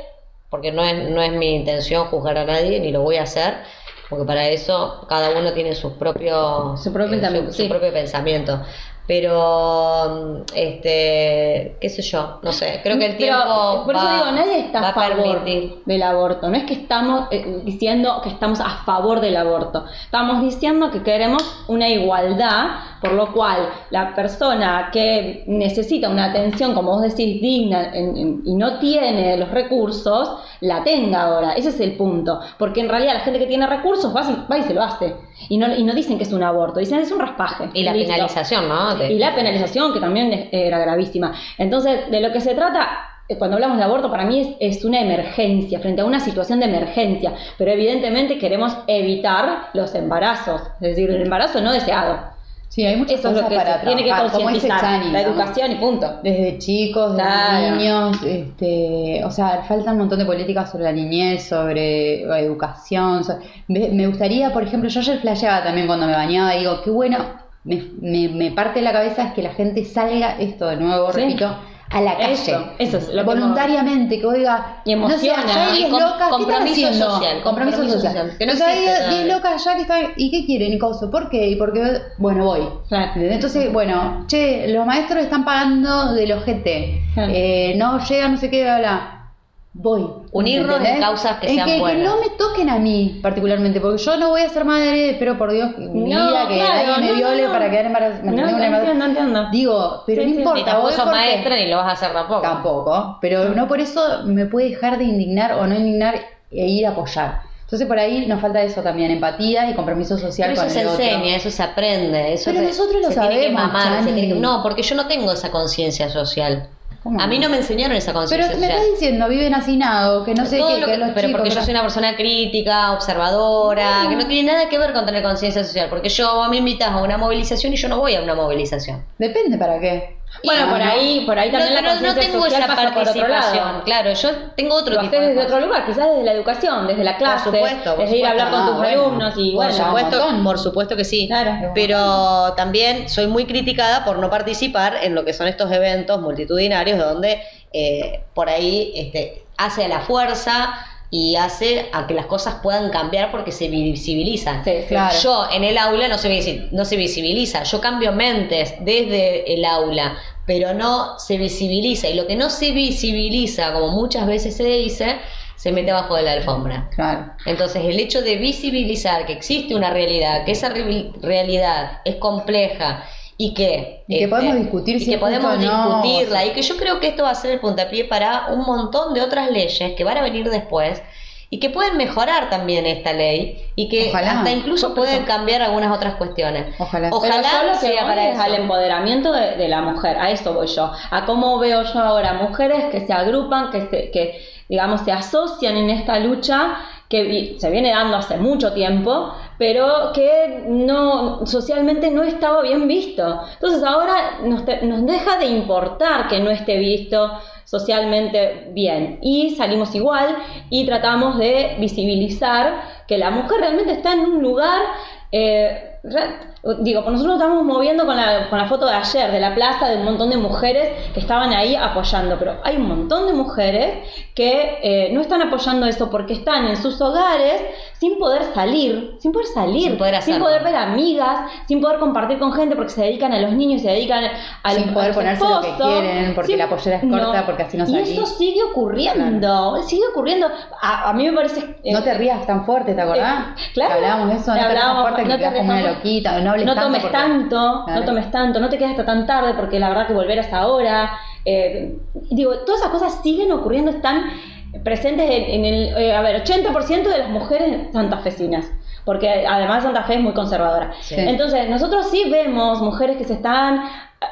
porque no es, no es mi intención juzgar a nadie, ni lo voy a hacer, porque para eso cada uno tiene sus propios, Su propio eh, su sí. propio pensamiento. Pero, este, qué sé yo, no sé, creo que el Pero, tiempo por eso va, digo, nadie está a favor permitir. del aborto. No es que estamos eh, diciendo que estamos a favor del aborto. Estamos diciendo que queremos una igualdad, por lo cual la persona que necesita una atención, como vos decís, digna en- en- y no tiene los recursos, la tenga ahora. Ese es el punto. Porque en realidad la gente que tiene recursos va, y- va y se lo hace. Y no, y no dicen que es un aborto, dicen que es un raspaje. Y la Listo. penalización, ¿no? De- Y la penalización, que también era gravísima. Entonces, de lo que se trata, eh, cuando hablamos de aborto, para mí es, es una emergencia, frente a una situación de emergencia. Pero evidentemente queremos evitar los embarazos, es decir, el embarazo no deseado. Sí, hay muchas Eso es lo cosas que para se tiene que concientizar. Chani, La ¿no? educación y punto. Desde chicos, desde Claro. niños, este, o sea, falta un montón de políticas sobre la niñez, sobre la educación. me, me gustaría, por ejemplo, yo ayer flasheaba también cuando me bañaba, digo, qué bueno, me, me, me parte la cabeza es que la gente salga, esto de nuevo, Sí. repito, a la calle. Eso, eso es lo que Voluntariamente, que oiga, Y emociona. no sé, hay Y 10 com- locas, ¿qué están compromiso haciendo? social, Compromiso, compromiso social. social, que no O sea, hay existe 10 todavía. locas allá que están, ¿y qué quieren? ¿Y coso? ¿Por qué? ¿Y por qué? Bueno, voy. Claro. Entonces, bueno, che, los maestros están pagando del ojete, Claro. eh, no llega no sé qué, bla, bla. Voy. Unirnos en causas que En sean que, que buenas. no me toquen a mí particularmente, porque yo no voy a ser madre, pero por Dios, No, vida que claro, nadie me no, viole no. para quedar embarazada. ¿me No, Una entiendo, entiendo. Digo, pero Sí, no sí. importa. Ni tampoco sos maestra ni lo vas a hacer tampoco. Tampoco, pero no por eso me puede dejar de indignar o no indignar e ir a apoyar. Entonces por ahí nos falta eso también, empatía y compromiso social Pero eso con se el otro. enseña, eso se aprende. Eso Pero se- nosotros lo se tiene que sabemos, mamar, se tiene que- No, porque yo no tengo esa conciencia social. ¿Cómo A mí no? me enseñaron esa Pero conciencia me social. estás diciendo, viven hacinados, que no sé qué, lo que que- los pero chicos, porque yo soy una persona crítica, observadora, que no tiene nada que ver con tener conciencia social, porque yo a mí me invitas a una movilización y yo no voy a una movilización. Depende para qué. Bueno, Y- por ahí, por ahí también no, la no tengo social esa pasa por otro participación, lado. claro, yo tengo otro Lo tipo haces de desde otro lugar, quizás desde la educación, desde la clase, supuesto, por desde ir a hablar con supuesto. tus Ah, bueno. alumnos y Por bueno, Por supuesto, por supuesto que sí. Claro. Pero también soy muy criticada por no participar en lo que son estos eventos multitudinarios donde eh, por ahí este, hace a la fuerza y hace a que las cosas puedan cambiar porque se visibilizan. Sí. Claro. Yo en el aula no se, no se visibiliza, yo cambio mentes desde el aula, pero no se visibiliza. Y lo que no se visibiliza, como muchas veces se dice, se mete abajo de la alfombra. Claro. Entonces, el hecho de visibilizar que existe una realidad, que esa re- realidad es compleja y que, este, Y que podemos discutir y si que podemos no, discutirla o sea. y que yo creo que esto va a ser el puntapié para un montón de otras leyes que van a venir después y que pueden mejorar también esta ley y que Ojalá. hasta incluso pueden cambiar algunas otras cuestiones. Ojalá. Pero Ojalá yo lo que sea voy para es al empoderamiento de, de la mujer, a eso voy yo, a cómo veo yo ahora mujeres que se agrupan, que se, que digamos se asocian en esta lucha que se viene dando hace mucho tiempo, pero que no socialmente no estaba bien visto. Entonces ahora nos, deja de importar que no esté visto socialmente bien y salimos igual y tratamos de visibilizar que la mujer realmente está en un lugar eh, digo, pues nosotros nos estamos moviendo con la, con la foto de ayer, de la plaza, de un montón de mujeres que estaban ahí apoyando, pero hay un montón de mujeres que eh, no están apoyando eso porque están en sus hogares sin poder salir, sin poder salir, Sin poder hacerlo. poder ver amigas, sin poder compartir con gente porque se dedican a los niños, se dedican a Sin los- poder a ponerse lo que quieren, porque la pollera es corta, porque así no Y salís. eso sigue ocurriendo, sigue ocurriendo. A, a mí me parece... eh, No te rías tan fuerte, ¿te acordás? Eh, claro. Que hablábamos de eso, no te rías fuerte que no te te como una loquita, no hables no tanto. tomes porque- tanto, Claro. no tomes tanto, no te quedes hasta tan tarde porque la verdad que volver a esa hora. eh, digo, todas esas cosas siguen ocurriendo, están presentes en, en el, eh, a ver, 80% de las mujeres santafesinas. Porque además Santa Fe es muy conservadora. Sí. Entonces, nosotros sí vemos mujeres que se están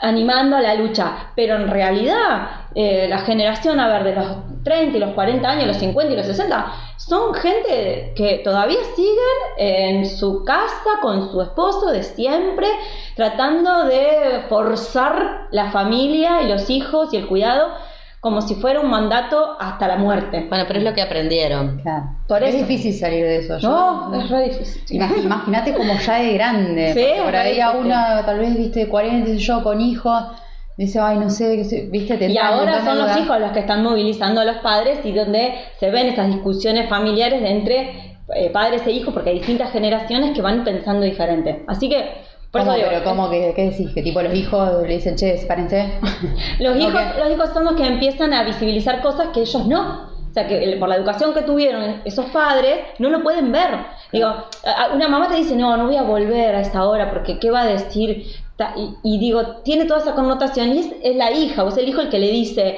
animando a la lucha, pero en realidad eh, la generación, a ver, de los 30 y los 40 años, los 50 y los 60, son gente que todavía siguen en su casa con su esposo de siempre, tratando de forzar la familia y los hijos y el cuidado como si fuera un mandato hasta la muerte. Bueno, pero es lo que aprendieron. Claro. Por es eso. difícil salir de eso. Yo- No, es re difícil. Imag- Imagínate como ya de grande. Sí, por ahí a una, tal vez, viste, 40, qué sé yo, con hijos, dice, ay, no sé, qué sé", viste, te Y ahora son los hijos los que están movilizando a los padres y donde se ven estas discusiones familiares de entre eh, padres e hijos, porque hay distintas generaciones que van pensando diferente. Así que, por ¿Cómo, eso digo, pero cómo, que, qué decís? Que tipo los hijos le dicen, che, sepárense. los ¿O hijos, los hijos son los que empiezan a visibilizar cosas que ellos no. O sea, que por la educación que tuvieron esos padres, no lo pueden ver. Digo, una mamá te dice, no, no voy a volver a esa hora porque ¿qué va a decir? Y, y digo, tiene toda esa connotación y es, es la hija o es el hijo el que le dice,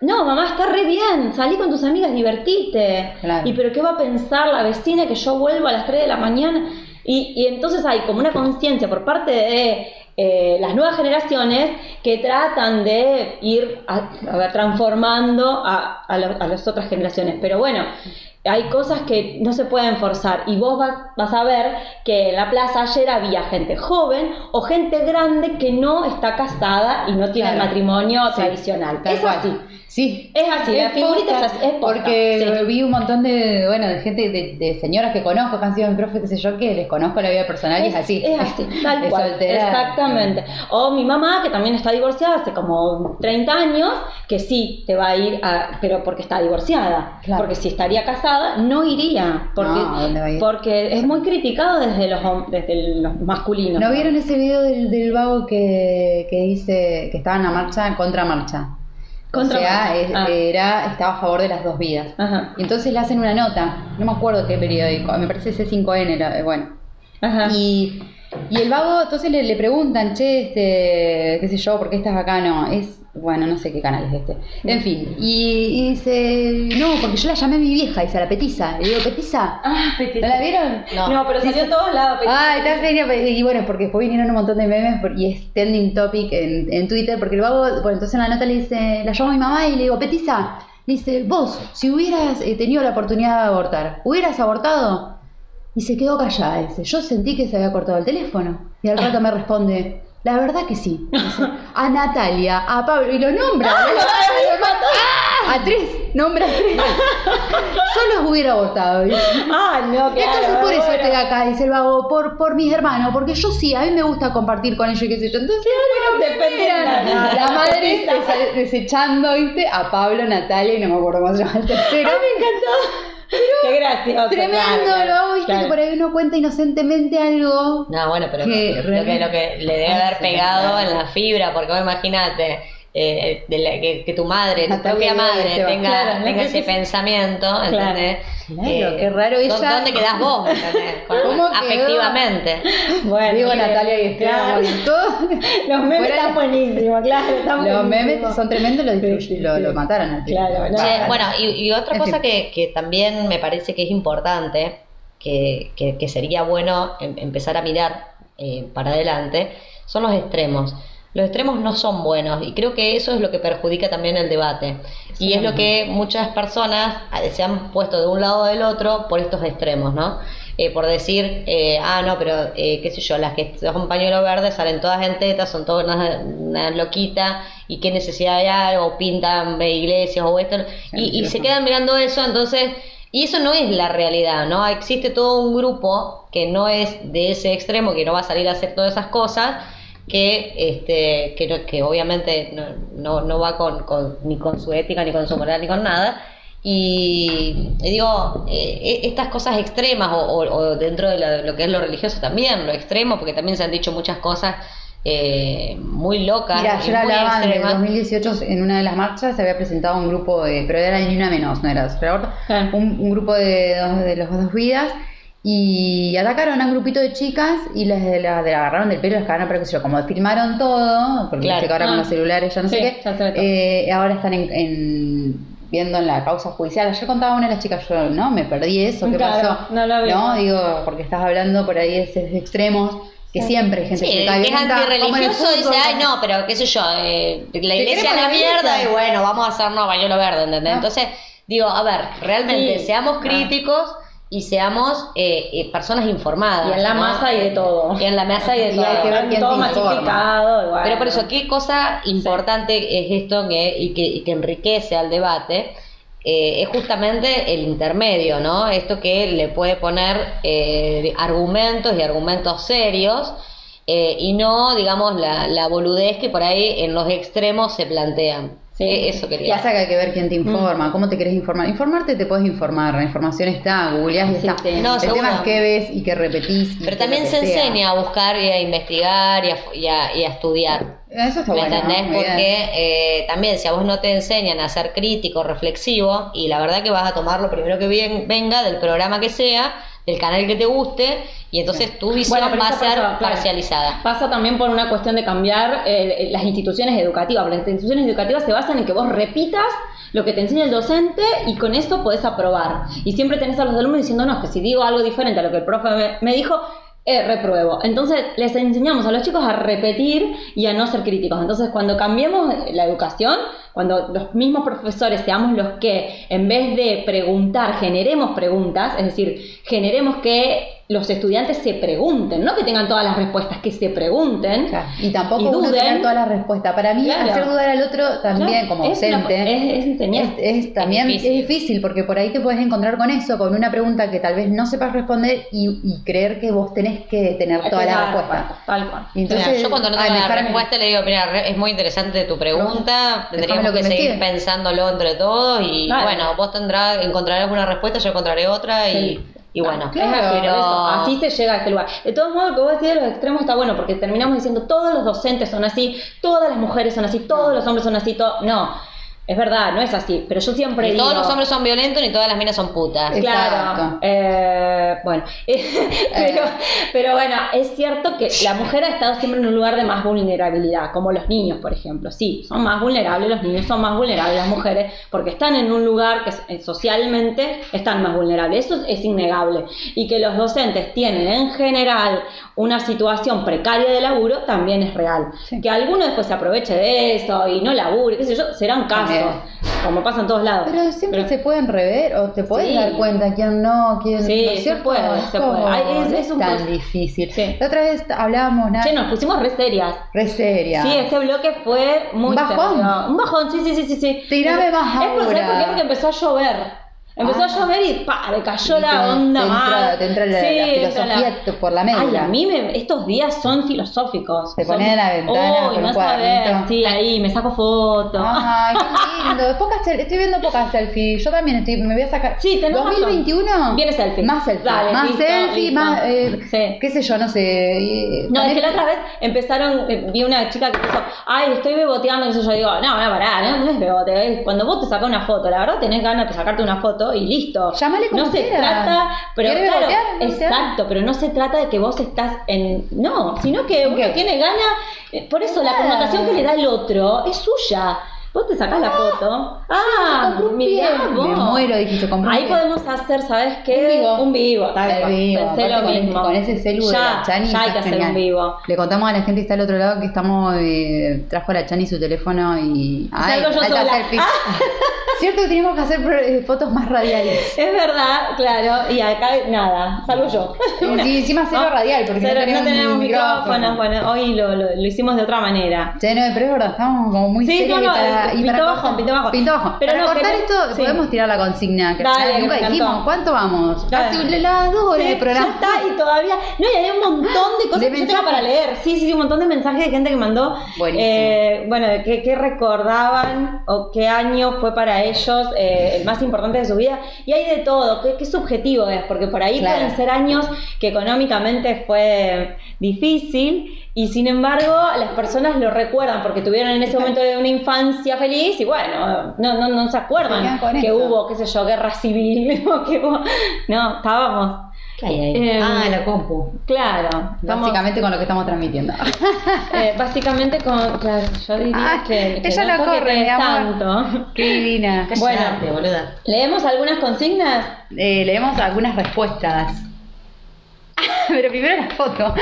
no, mamá, está re bien, salí con tus amigas, divertite. Claro. Y pero ¿qué va a pensar la vecina que yo vuelvo a las 3 de la mañana? Y, y entonces hay como una conciencia por parte de eh, las nuevas generaciones que tratan de ir a- a ver, transformando a, a lo- a las otras generaciones. Pero bueno, hay cosas que no se pueden forzar y vos vas, vas a ver que en la plaza ayer había gente joven o gente grande que no está casada y no tiene Claro. el matrimonio Sí, tradicional. tal es cual. así. Sí. Es así, la figurita es así, es Porque sí. vi un montón de, bueno, de gente, de, de señoras que conozco, que han sido mi profe, qué sé yo, que les conozco la vida personal y es, así. Es así, tal Es cual. soltera. Exactamente. O mi mamá, que también está divorciada hace como 30 años, que sí te va a ir a. Pero porque está divorciada. Claro. Porque si estaría casada, no iría. Porque, No, ¿a dónde va a ir? porque es muy criticado desde los, desde los masculinos. ¿No vieron ese video del, del vago que, que dice que estaba en la marcha, en contramarcha? Contra o sea, es- Ah. era, estaba a favor de las dos vidas. Ajá. Y entonces le hacen una nota, no me acuerdo qué periódico, me parece C5N, era, eh, bueno. Ajá. Y, y el vago, entonces le, le preguntan, che, este, qué sé yo, ¿por qué estás acá? No, es, bueno, no sé qué canal es este. En fin, y, y dice, no, porque yo la llamé a mi vieja, dice, a la petiza. Le digo, petiza, Ah, ¿no la vieron? No, pero salió en todos lados. Ah, está genial. Y bueno, porque después vinieron un montón de memes por- y es trending topic en, en Twitter, porque el vago, bueno, entonces en la nota le dice, la llamo a mi mamá y le digo, Petiza, le dice, vos, si hubieras eh, tenido la oportunidad de abortar, ¿hubieras abortado? Y se quedó callada, dice, yo sentí que se había cortado el teléfono. Y al rato me responde, la verdad que sí. Dice, a Natalia, a Pablo, y lo nombra. ¡Ah! a tres, nombra a tres. Yo los hubiera dice. Ah, no, claro. Entonces por eso bueno. estoy acá, dice el vago, por, por mis hermanos, porque yo sí, a mí me gusta compartir con ellos y qué sé yo. Entonces, bueno, depende de la- la, madre desechando, viste, a Pablo, Natalia y no me acuerdo cómo se llama el tercero. Ay, me encantó. Qué gracioso. Tremendo, claro, hago, viste, claro. que por ahí uno cuenta inocentemente algo. No, bueno, pero Que lo, que, lo que le debe haber pegado en la fibra, porque vos imagínate eh, de la- que, que tu madre, tu propia madre, tenga, Claro, tenga no ese pensamiento, ¿entendés? Claro, qué raro ¿dó- ella- ¿Dónde quedás vos, ¿Cómo afectivamente. Bueno, Digo Natalia y Esteban, claro. bueno, todo. Los memes están buenísimos, claro. Los memes son tremendos, lo, mataron al. Claro, bueno, y, otra cosa que, también me parece que es importante, que, que- que sería bueno em- empezar a mirar eh, para adelante, son los extremos. Los extremos no son buenos y creo que eso es lo que perjudica también el debate. Y es lo que muchas personas eh, se han puesto de un lado o del otro por estos extremos, ¿no? Eh, por decir, eh, ah, no, pero eh, qué sé yo, las que son pañuelo verde salen todas en tetas, son todas unas loquitas y qué necesidad hay, o pintan iglesias o esto, y, y se quedan mirando eso, entonces Y eso no es la realidad, ¿no? Existe todo un grupo que no es de ese extremo, que no va a salir a hacer todas esas cosas, que, este, que, no- que obviamente no, no, no va con, con- ni con su ética, ni con su moral, ni con nada. Y, digo, eh, estas cosas extremas, o, o- o dentro de lo, lo que es lo religioso también, lo extremo, porque también se han dicho muchas cosas eh, muy locas. Mira, ayer hablaban extremas. 2018 en una de las marchas se había presentado un grupo de, pero era ni una menos, no era Ah. un, un grupo de, dos- de los dos vidas y atacaron a un grupito de chicas y les de la, de la agarraron del pelo, les cagaron, pero sé yo, como filmaron todo, porque Claro. que ahora con Ah. los celulares ya no Sí, sé qué, se eh, ahora están en, en- viendo en la causa judicial. Ayer contaba una de las chicas, yo no me perdí eso, ¿qué Claro, pasó? no lo vi. digo, porque estás hablando por ahí de esos extremos. Que siempre hay gente Sí, que que es antirreligioso dice, ay no, pero qué sé yo, eh, la iglesia a la la mierda iglesia. y bueno, vamos a hacernos bañuelo verde, ¿entendés? Ah. Entonces, digo, a ver, realmente Sí. seamos Ah. Y seamos eh, eh, personas informadas. Y en la ¿no? masa hay de todo. Y en la masa hay de Y todo. hay que ver quién todo masificado. igual. Pero por eso, qué cosa importante es esto que, y, que, y que enriquece al debate, eh, es justamente el intermedio, ¿no? Esto que le puede poner eh, argumentos y argumentos serios eh, y no, digamos, la, la boludez que por ahí en los extremos se plantean. Sí. Eh, Eso quería. que hay que ver quién te informa, Mm. cómo te querés informar. Informarte te puedes informar, la información está, googleás y está. sí. No, el seguro. tema es qué ves y qué repetís. y Pero también se sea. enseña a buscar y a investigar y a, y a- y a estudiar. Eso está ¿Me bueno. entendés? Porque eh, también si a vos no te enseñan a ser crítico, reflexivo, y la verdad que vas a tomar lo primero que bien- venga del programa que sea, del canal que te guste, y entonces tu visión Bueno, va a eso ser pasa, parcializada. Pasa también por una cuestión de cambiar eh, las instituciones educativas. Las instituciones educativas se basan en que vos repitas lo que te enseña el docente y con esto podés aprobar. Y siempre tenés a los alumnos diciendo, no, que si digo algo diferente a lo que el profe me, me dijo, eh, repruebo. Entonces les enseñamos a los chicos a repetir y a no ser críticos. Entonces cuando cambiemos la educación, cuando los mismos profesores seamos los que, en vez de preguntar, generemos preguntas, es decir, generemos que los estudiantes se pregunten, no que tengan todas las respuestas, que se pregunten. Claro, Y tampoco Y duden. tener todas las respuestas. Para mí, Claro. hacer dudar al otro también Claro, como es una- docente. es- es es- es también Es es difícil. difícil. porque por ahí te puedes encontrar con eso, con una pregunta que tal vez no sepas responder y, y creer que vos tenés que tener toda la Tal respuesta. cual, Tal cual. Entonces, Mira, yo cuando no ay, tengo la respuesta le digo, mira, re- es muy interesante tu pregunta, tendríamos lo que que seguir pensándolo entre todos y Claro. bueno, vos tendrás, encontrarás una respuesta, yo encontraré otra y, Sí. Y bueno, Claro, pero eso, así se llega a este lugar. De todos modos, lo que vos decís de los extremos está bueno, porque terminamos diciendo todos los docentes son así, todas las mujeres son así, todos los hombres son así, todo. No, es verdad, no es así. Pero yo siempre ni digo. todos los hombres son violentos ni todas las minas son putas. Eh, Claro, Exacto. eh, bueno, pero, pero bueno, es cierto que la mujer ha estado siempre en un lugar de más vulnerabilidad, como los niños, por ejemplo. Sí, son más vulnerables, los niños son más vulnerables, las mujeres, porque están en un lugar que eh, socialmente están más vulnerables. Eso es innegable. Y que los docentes tienen en general una situación precaria de laburo también es real. Sí. Que alguno después se aproveche de eso y no labure, qué sé yo, serán casos, Como pasa en todos lados. Pero siempre se pueden rever o te puedes Sí. dar cuenta quién no, quién Sí, ¿no es se cierto? puede, Es se puede. Ay, es- es un tan difícil. Sí. La otra vez hablábamos, nada, Che, nos pusimos re serias. re seria. Sí, este bloque fue muy Un bajón. serio. Un bajón, sí, sí, sí, sí. sí. Tirame más Es por, ¿sabes ahora. por qué? Porque empezó a llover. Empezó Ah. a llover y pa, le cayó la onda mal. te entra la- Sí, la filosofía por la médula. Ay, a mí me- estos días son filosóficos. Te Son- pones en la ventana un sabés. cuadernito. Sí, ahí, me saco fotos. Ay, qué lindo. Pocas estoy viendo pocas selfies. Yo también estoy, me voy a sacar. Sí, razón. 2021. Viene selfie. Más selfie. Dale, más listo, selfie, listo. más. eh, Sí. Qué sé yo, no sé. No, es que la otra vez empezaron, eh, vi una chica que puso, ay, estoy beboteando, qué sé yo, digo, no, no, pará, no, no es bebote, cuando vos te sacás una foto, la verdad tenés ganas de sacarte una foto y listo. Llámale como No se trata, pero ¿Quiere claro, exacto, pero no se trata de que vos estás en, no, sino que uno qué? tiene ganas, eh, por eso la connotación que le da el otro es suya. Vos te sacás la foto. Ah, compré un mirá vos. Me muero, compró un Ahí podemos hacer, ¿sabes qué? Un vivo. Un vivo, tal Pensé lo con, mismo. Con ese celu de ya, la Chani. ya hay que hacer genial. un vivo. Le contamos a la gente que está al otro lado que estamos, eh, trajo a la Chani su teléfono y. Ay, Salgo yo sola. selfie. Cierto que teníamos que hacer eh, fotos más radiales. Es verdad, claro, y acá nada, salvo yo. Y sí, encima cero No, radial, porque cero, no tenemos micrófonos. micrófono. Bueno, hoy lo, lo- lo hicimos de otra manera. Che, no, pero es verdad, estamos como muy Sí, serios no, y para, bajo, pintó bajo. Pintó bajo. Pero para no, cortar esto, sí. podemos tirar la consigna. Que Dale, nunca dijimos. ¿Cuánto vamos? Dale. Casi las dos horas Sí, de programa. Ya está, y todavía. No, y hay un montón de cosas De que yo tengo para leer. Sí, sí, sí, un montón de mensajes de gente que mandó. Buenísimo. eh, bueno, qué, qué recordaban o qué año fue para ellos eh, el más importante de su vida. Y hay de todo, qué, qué subjetivo es, porque por ahí Claro. pueden ser años que económicamente fue difícil. Y sin embargo, las personas lo recuerdan porque tuvieron en ese momento de una infancia feliz y bueno, no, no, no se acuerdan que eso. hubo, qué sé yo, guerra civil o que hubo. No, estábamos. Eh, ah, la compu. Claro, estamos, Básicamente con lo que estamos transmitiendo. eh, básicamente con, claro, yo diría Ah, que, que ella no lo corre, tanto. Qué divina. Bueno. Boluda. ¿Leemos algunas consignas? Eh, leemos algunas respuestas. Pero primero la foto.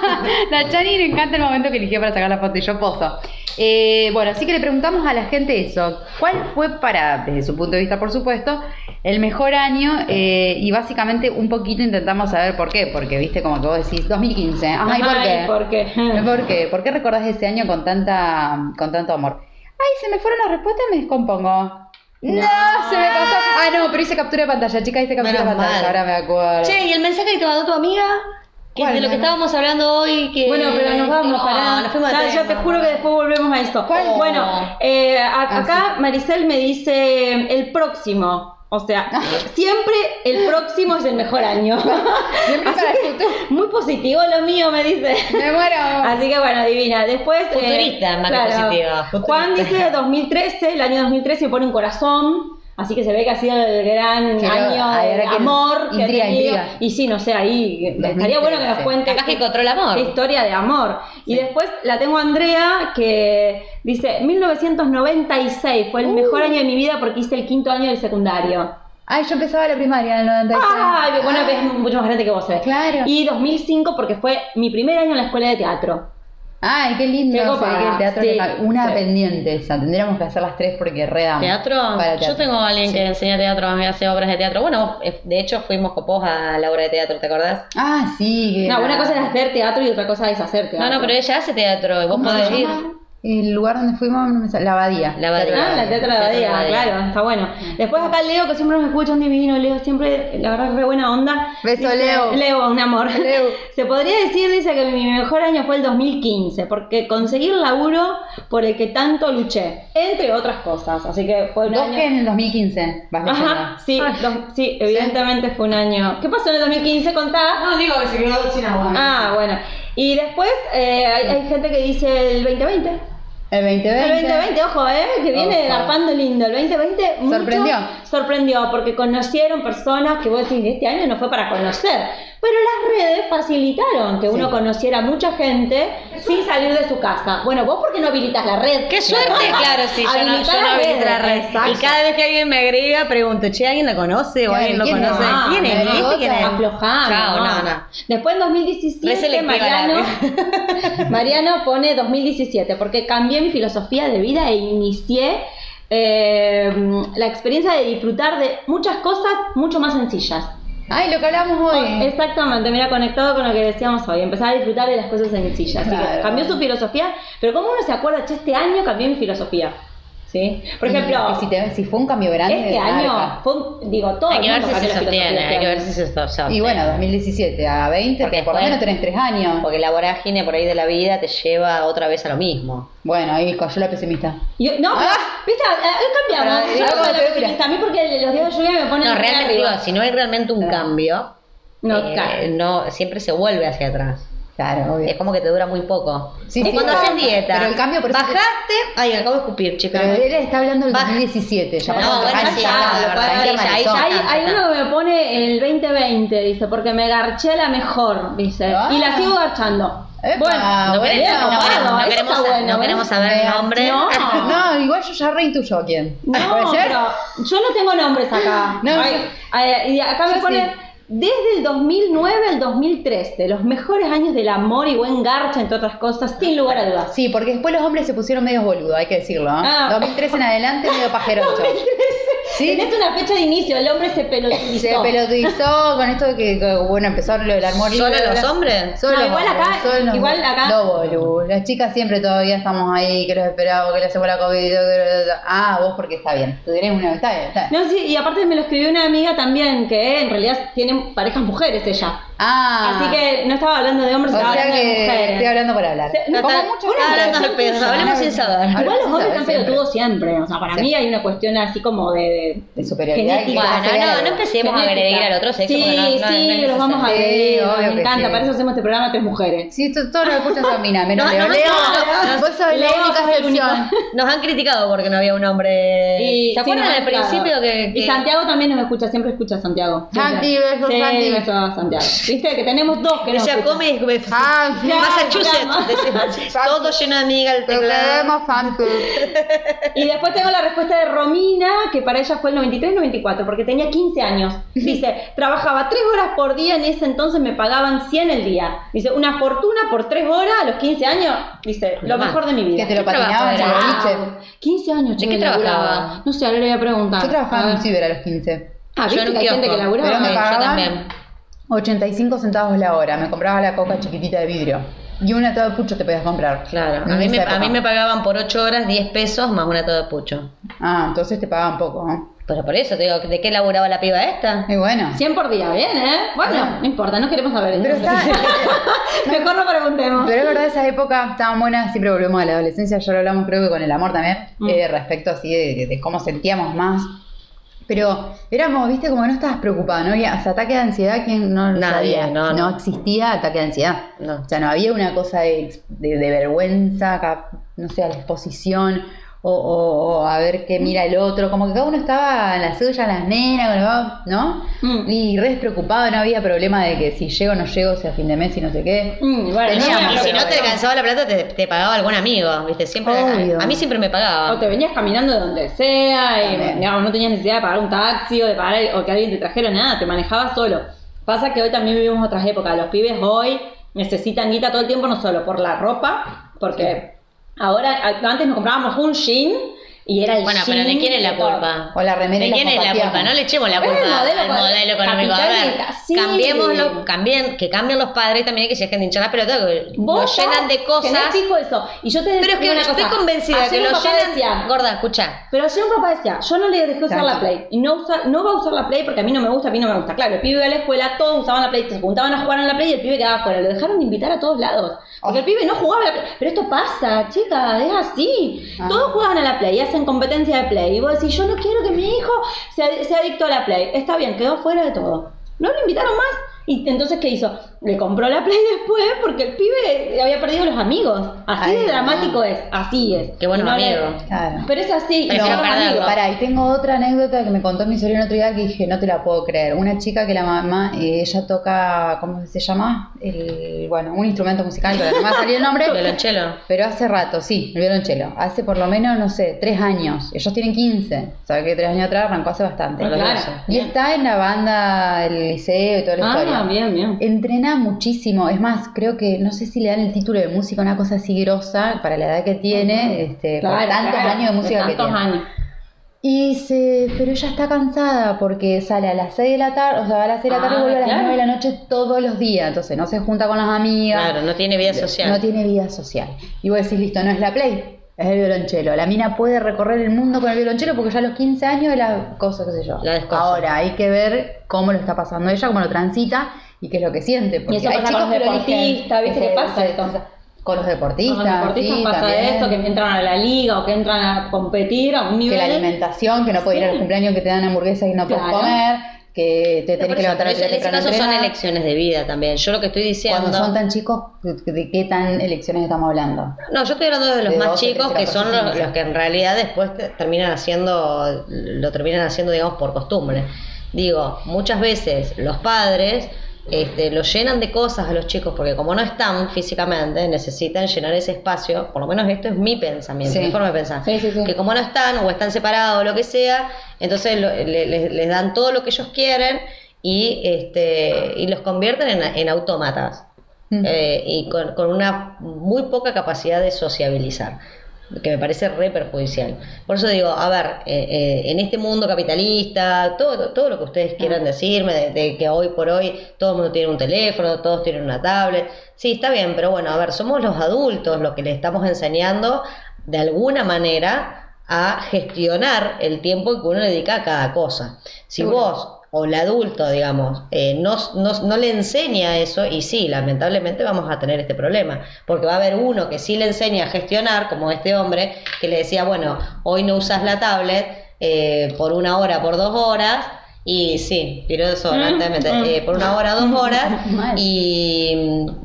la Chani le encanta el momento que eligió para sacar la foto y yo poso. Eh, bueno, así que le preguntamos a la gente eso. ¿Cuál fue para, desde su punto de vista, por supuesto, el mejor año? Eh, y básicamente un poquito intentamos saber por qué. Porque viste como que vos decís 2015. Ajá, ¿y por qué? ¿y por qué? ¿Por qué? ¿Por qué recordás ese año con tanta con tanto amor? Ay, se me fueron las respuestas y me descompongo. No, se me pasó. Ah, no, pero hice captura de pantalla, chica, hice captura de pantalla, mal. ahora me acuerdo. Che, ¿y el mensaje que te mandó tu amiga? Que ¿Cuál, de lo que estábamos hablando hoy, que... Bueno, pero nos vamos, No, pará. nos fuimos de Ya, ya tema. te juro que después volvemos a esto. ¿Cuál? Bueno, eh, a- Ah, acá Maricel me dice el próximo. O sea, siempre el próximo es el mejor año. Siempre para futuro. Muy positivo lo mío, me dice. Me muero. Así que bueno, divina. Después. eh, Futurista, más que positiva, futurista. Juan dice 2013, el año 2013 pone un corazón. Así que se ve que ha sido el gran Quiero- año de amor que ha intriga, tenido. intriga. Y sí, no sé, ahí estaría bueno que nos 2013. cuente Capaz que encontró el amor. qué historia de amor. Y después la tengo a Andrea que dice 1996 fue el Uh. mejor año de mi vida porque hice el quinto año del secundario. Ay, yo empezaba la primaria en el 96. Ay, bueno, que es mucho más grande que vos. Claro. Y 2005 porque fue mi primer año en la escuela de teatro. Ay, qué lindo. Qué copada. que el teatro Sí, Una sí. pendiente esa. Tendríamos que hacer las tres porque redamos. ¿Teatro? Yo tengo a alguien que enseña teatro, que hace obras de teatro. Bueno, eh, de hecho fuimos copos a la obra de teatro, ¿te acordás? Ah, sí. que No, era- una cosa es hacer teatro y otra cosa es hacer teatro. No, no, pero ella hace teatro y vos ¿Cómo se podés ir. llama? El lugar donde fuimos, la abadía. La Abadía. Ah, la Teatro de la Teatro de la Badía, Badía. claro, está bueno. Después acá Leo, que siempre nos escucha un divino, Leo siempre, la verdad, re buena onda. Beso, Dice- Leo. Leo, un amor. Leo. Se podría decir, dice, que mi mejor año fue el 2015, porque conseguí el laburo por el que tanto luché, entre otras cosas. Así que fue un Dos año... que en el 2015. Vas. Ajá, sí, dos- sí, evidentemente fue un año. ¿Qué pasó en el 2015? Contá. No, digo que se quedó sin agua. Ah, bueno. Y después eh, hay, hay gente que dice el 2020. El 2020. El 2020, ojo, ¿eh? Que viene Ojo. garpando lindo. El 2020 mucho Sorprendió. Sorprendió porque conocieron personas que vos decís, este año no fue para conocer. Pero las redes facilitaron que uno conociera a mucha gente sin salir de su casa. Bueno, vos por qué no habilitas la red. Qué suerte, claro, sí, yo no, yo no habilito la red. exacto. Y cada vez que alguien me agrega, pregunto, che, ¿alguien la conoce o alguien lo ¿quién es? conoce? Ah, ¿Quién es? me ¿Viste rebota. quién es? Aflojá, Chao, no. no, no. Después en 2017, Reselectiva la Mariano, Mariano pone 2017 porque cambié mi filosofía de vida e inicié eh, la experiencia de disfrutar de muchas cosas mucho más sencillas. Ay, lo que hablamos hoy. Exactamente, mira, conectado con lo que decíamos hoy, empezar a disfrutar de las cosas sencillas. Así que Claro. cambió su filosofía, pero como uno se acuerda, che, este año cambié mi filosofía. ¿Sí? Por Y ejemplo, si, te- si fue un cambio grande. este año, fue un- digo, todo Hay que ver si se sostiene, hay que ver si se sostiene. Y bueno, 2017 a 20, Porque que por lo menos tenés tres años. Porque la vorágine por ahí de la vida te lleva otra vez a lo mismo. Bueno, ahí cayó la pesimista. Yo- no, Ah. viste, Eh, cambiamos. Yo no soy la pesimista. A mí porque los días de lluvia me ponen No, realmente digo, si no hay realmente un cambio, No, eh, no, siempre se vuelve hacia atrás. Claro, obvio. Es como que te dura muy poco. Sí, cuando haces dieta. pero el cambio por Bajaste. Ay, acabo de escupir, chicas. Pero él está hablando del Baja. 2017. Ya No, bueno, sí, ya- Hay, uno que me pone el 2020, dice, porque me garché la mejor, dice. Ah. Y la sigo garchando. Epa, bueno, no queremos, no bueno, queremos, no eso queremos, está bueno, no queremos saber el nombre. No. No, igual yo ya reintuyo a quién. No, ¿Puede ser? pero yo no tengo nombres acá. No, Ay, ay, y acá me pone sí. Desde el 2009 al 2013, los mejores años del amor y buen garcha, entre otras cosas, sin lugar a dudas. Sí, porque después los hombres se pusieron medio boludos, hay que decirlo. ¿no? Ah. 2013 en adelante, medio pajeroncho. Sí. Tenés una fecha de inicio, el hombre se pelotizó. Se pelotizó con esto de que, que, bueno, empezó lo del amor ¿Solo libre. los hombres? Solo No, los igual hombres, acá- solo los igual hombres. acá- No, boludo. Las chicas siempre todavía estamos ahí, que los esperamos, que le hacemos la COVID. Ah, vos porque está bien. Tú tenés una. Está bien, está bien. No, sí, y aparte me lo escribió una amiga también, que en realidad tiene parejas mujeres ella. Ah. Así que no estaba hablando de hombres, O estaba sea hablando de mujeres. estoy hablando por hablar. Se- no, Como está- muchos una hombres. hablando al pedo, hablemos sin saber. Igual los hombres están pelotudos siempre. O sea, para Sí. mí hay una cuestión así como de. de De superioridad. genética. Bueno, no, no empecemos a genética. agredir al otro sexo. Sí, no- sí, los vamos a agredir. me encanta, sí. para eso hacemos este programa tres mujeres. Sí, todos los escuchas a Mina, menos No, Leo. no, Leo, vos sos la única excepción. Nos han criticado porque no había un hombre. Y- ¿Se acuerdan al principio que, Y Santiago también nos escucha, siempre escucha a Santiago. Santi, besos, Santi. besos a Santiago. Viste que tenemos dos que ella escuchan. come y Ah, sí. Massachusetts, todo lleno de amiga el Te teclado. Y después tengo la respuesta de Romina, que para ella fue el 93-94, porque tenía 15 años. Dice, trabajaba 3 horas por día, en ese entonces me pagaban 100 el día. Dice, una fortuna por 3 horas a los 15 años. Dice, lo Mamá, mejor de mi vida. Que te lo ¿Qué patinaban en el era? boliche. 15 años, ¿De chico, qué laburaba. trabajaba? No sé, ahora le voy a preguntar. Yo trabajaba A en un ciber a los 15. Ah, Yo ¿viste en un que hay gente que laburaba? Pero me yo pagaban también. 85 centavos la hora. Me compraba la coca chiquitita de vidrio. Y una todo pucho te podías comprar. Claro, a mí, me, a mí me pagaban por 8 horas 10 pesos más una todo de pucho. Ah, entonces te pagaban poco, ¿no? Pero por eso te digo, ¿de qué laburaba la piba esta? Y bueno. 100 por día, bien, ¿eh? Bueno, no importa, no queremos saber. Pero entonces. Mejor no preguntemos. Pero es verdad, esa época estaban buenas, siempre volvemos a la adolescencia, ya lo hablamos creo que con el amor también, Mm. eh, respecto así de, de cómo sentíamos más. Pero éramos, viste, como no estabas preocupada, ¿no? había, o sea, ataque de ansiedad, ¿quién no Nadie, sabía? no, no. existía ataque de ansiedad. No. O sea, no había una cosa de, de- de vergüenza, no sé, a la exposición, o, o- o a ver qué mira el otro, como que cada uno estaba en la suya, en las nenas, ¿no? Mm. Y re despreocupado, no había problema de que si llego o no llego, si a fin de mes y no sé qué. Mm, bueno, Teníamos, no, Y si no te alcanzaba la plata, te, te pagaba algún amigo, ¿viste? Siempre, Obvio. a, a mí siempre me pagaba. O te venías caminando de donde sea y digamos, no tenías necesidad de pagar un taxi o de pagar o que alguien te trajera nada, te manejabas solo. Pasa que hoy también vivimos otras épocas. Los pibes hoy necesitan guita todo el tiempo, no solo por la ropa, porque ahora antes nos comprábamos un jean y era el Bueno, pero ¿de quién es la culpa? O la remera ¿De quién es la culpa? No le echemos la culpa modelo al modelo económico. A ver, sí. cambiémoslo, cambien, que cambien los padres también hay que se dejen de hinchar la pelota, que Vos lo llenan de cosas. fijo eso. Y yo te Pero es que una estoy cosa. convencida Ayer que lo llenan. decía, Gorda, escucha. Pero ayer un papá decía, yo no le dejé usar la. Play. Y no, usa- no va a usar la Play porque a mí no me gusta, a mí no me gusta. Claro, el pibe iba a la escuela, todos usaban la Play, se juntaban a jugar en la Play y el pibe quedaba fuera. Lo dejaron de invitar a todos lados. Porque Oh. el pibe no jugaba a la Play. Pero esto pasa, chica, es así. Ah. Todos juegan a la Play y hacen competencia de Play. Y vos decís, yo no quiero que mi hijo sea, sea adicto a la Play. Está bien, quedó fuera de todo. No lo invitaron más. Y entonces, ¿qué hizo? Le compró la Play después porque el pibe había perdido los amigos. Así Ay, de no. dramático es. Así es. Qué buenos Y no le- amigos. Claro. Pero es así. perderlo. amigos. Pará, y tengo otra anécdota que me contó mi sobrino otro día que dije, no te la puedo creer. Una chica que la mamá, eh, ella toca, ¿cómo se llama? El, bueno, un instrumento musical, pero no me va a salir el nombre. Violonchelo. Pero hace rato, sí, el violonchelo. Hace por lo menos, no sé, tres años. Ellos tienen 15. O sea que tres años atrás arrancó hace bastante. A los Claro. 12. Y está en la banda, el liceo y toda la Ah, historia. Bien, bien. Entrena muchísimo, es más, creo que no sé si le dan el título de música, una cosa así grosa para la edad que tiene, este, por tantos claro, años de música que tantos tiene. años. Y se, pero ella está cansada porque sale a las 6 de la tarde, o sea, va a las 6 de la tarde y Ah, vuelve a las claro. 9 de la noche todos los días, entonces no se junta con las amigas, Claro, no tiene vida social. no tiene vida social. Y vos decís, listo, no es la play, es el violonchelo. La mina puede recorrer el mundo con el violonchelo porque ya a los 15 años es la cosa, qué sé yo. La. Ahora hay que ver cómo lo está pasando ella, cómo lo transita y qué es lo que siente. Porque eso hay pasa chicos con los que deportistas, ¿viste que qué pasa esto? Con los deportistas, Con los deportistas sí, pasa también. esto, que entran a la liga o que entran a competir a un que nivel. la alimentación, que no puede ir al cumpleaños que te dan hamburguesas y no puedes comer, que te tenés que levantar a eso- en ese caso son elecciones de vida también. Yo lo que estoy diciendo. Cuando son tan chicos, ¿de, qué tan elecciones estamos hablando? No, yo estoy hablando de los De más 12, chicos, 13, que son 14, los, 15. los que en realidad después te- terminan haciendo, lo terminan haciendo, digamos, por costumbre. Digo, muchas veces los padres este, los llenan de cosas a los chicos, porque como no están físicamente, necesitan llenar ese espacio, por lo menos esto es mi pensamiento, Sí. mi forma de pensar. Sí, sí, sí. Que como no están o están separados o lo que sea, entonces lo- le- le- les dan todo lo que ellos quieren y, este, y los convierten en, en autómatas eh, y con, con una muy poca capacidad de sociabilizar que me parece re perjudicial. Por eso digo, a ver, eh, eh, en este mundo capitalista, todo, todo lo que ustedes quieran decirme, de, de que hoy por hoy todo el mundo tiene un teléfono, todos tienen una tablet, sí, está bien, pero bueno, a ver, somos los adultos los que le estamos enseñando de alguna manera a gestionar el tiempo que uno le dedica a cada cosa. Si vos o el adulto, digamos, eh, no, no, no le enseña eso, y sí, lamentablemente vamos a tener este problema, porque va a haber uno que sí le enseña a gestionar, como este hombre, que le decía, bueno, hoy no usas la tablet eh, por una hora, por dos horas, y sí, tiró eso, lamentablemente, eh, por una hora, dos horas, y,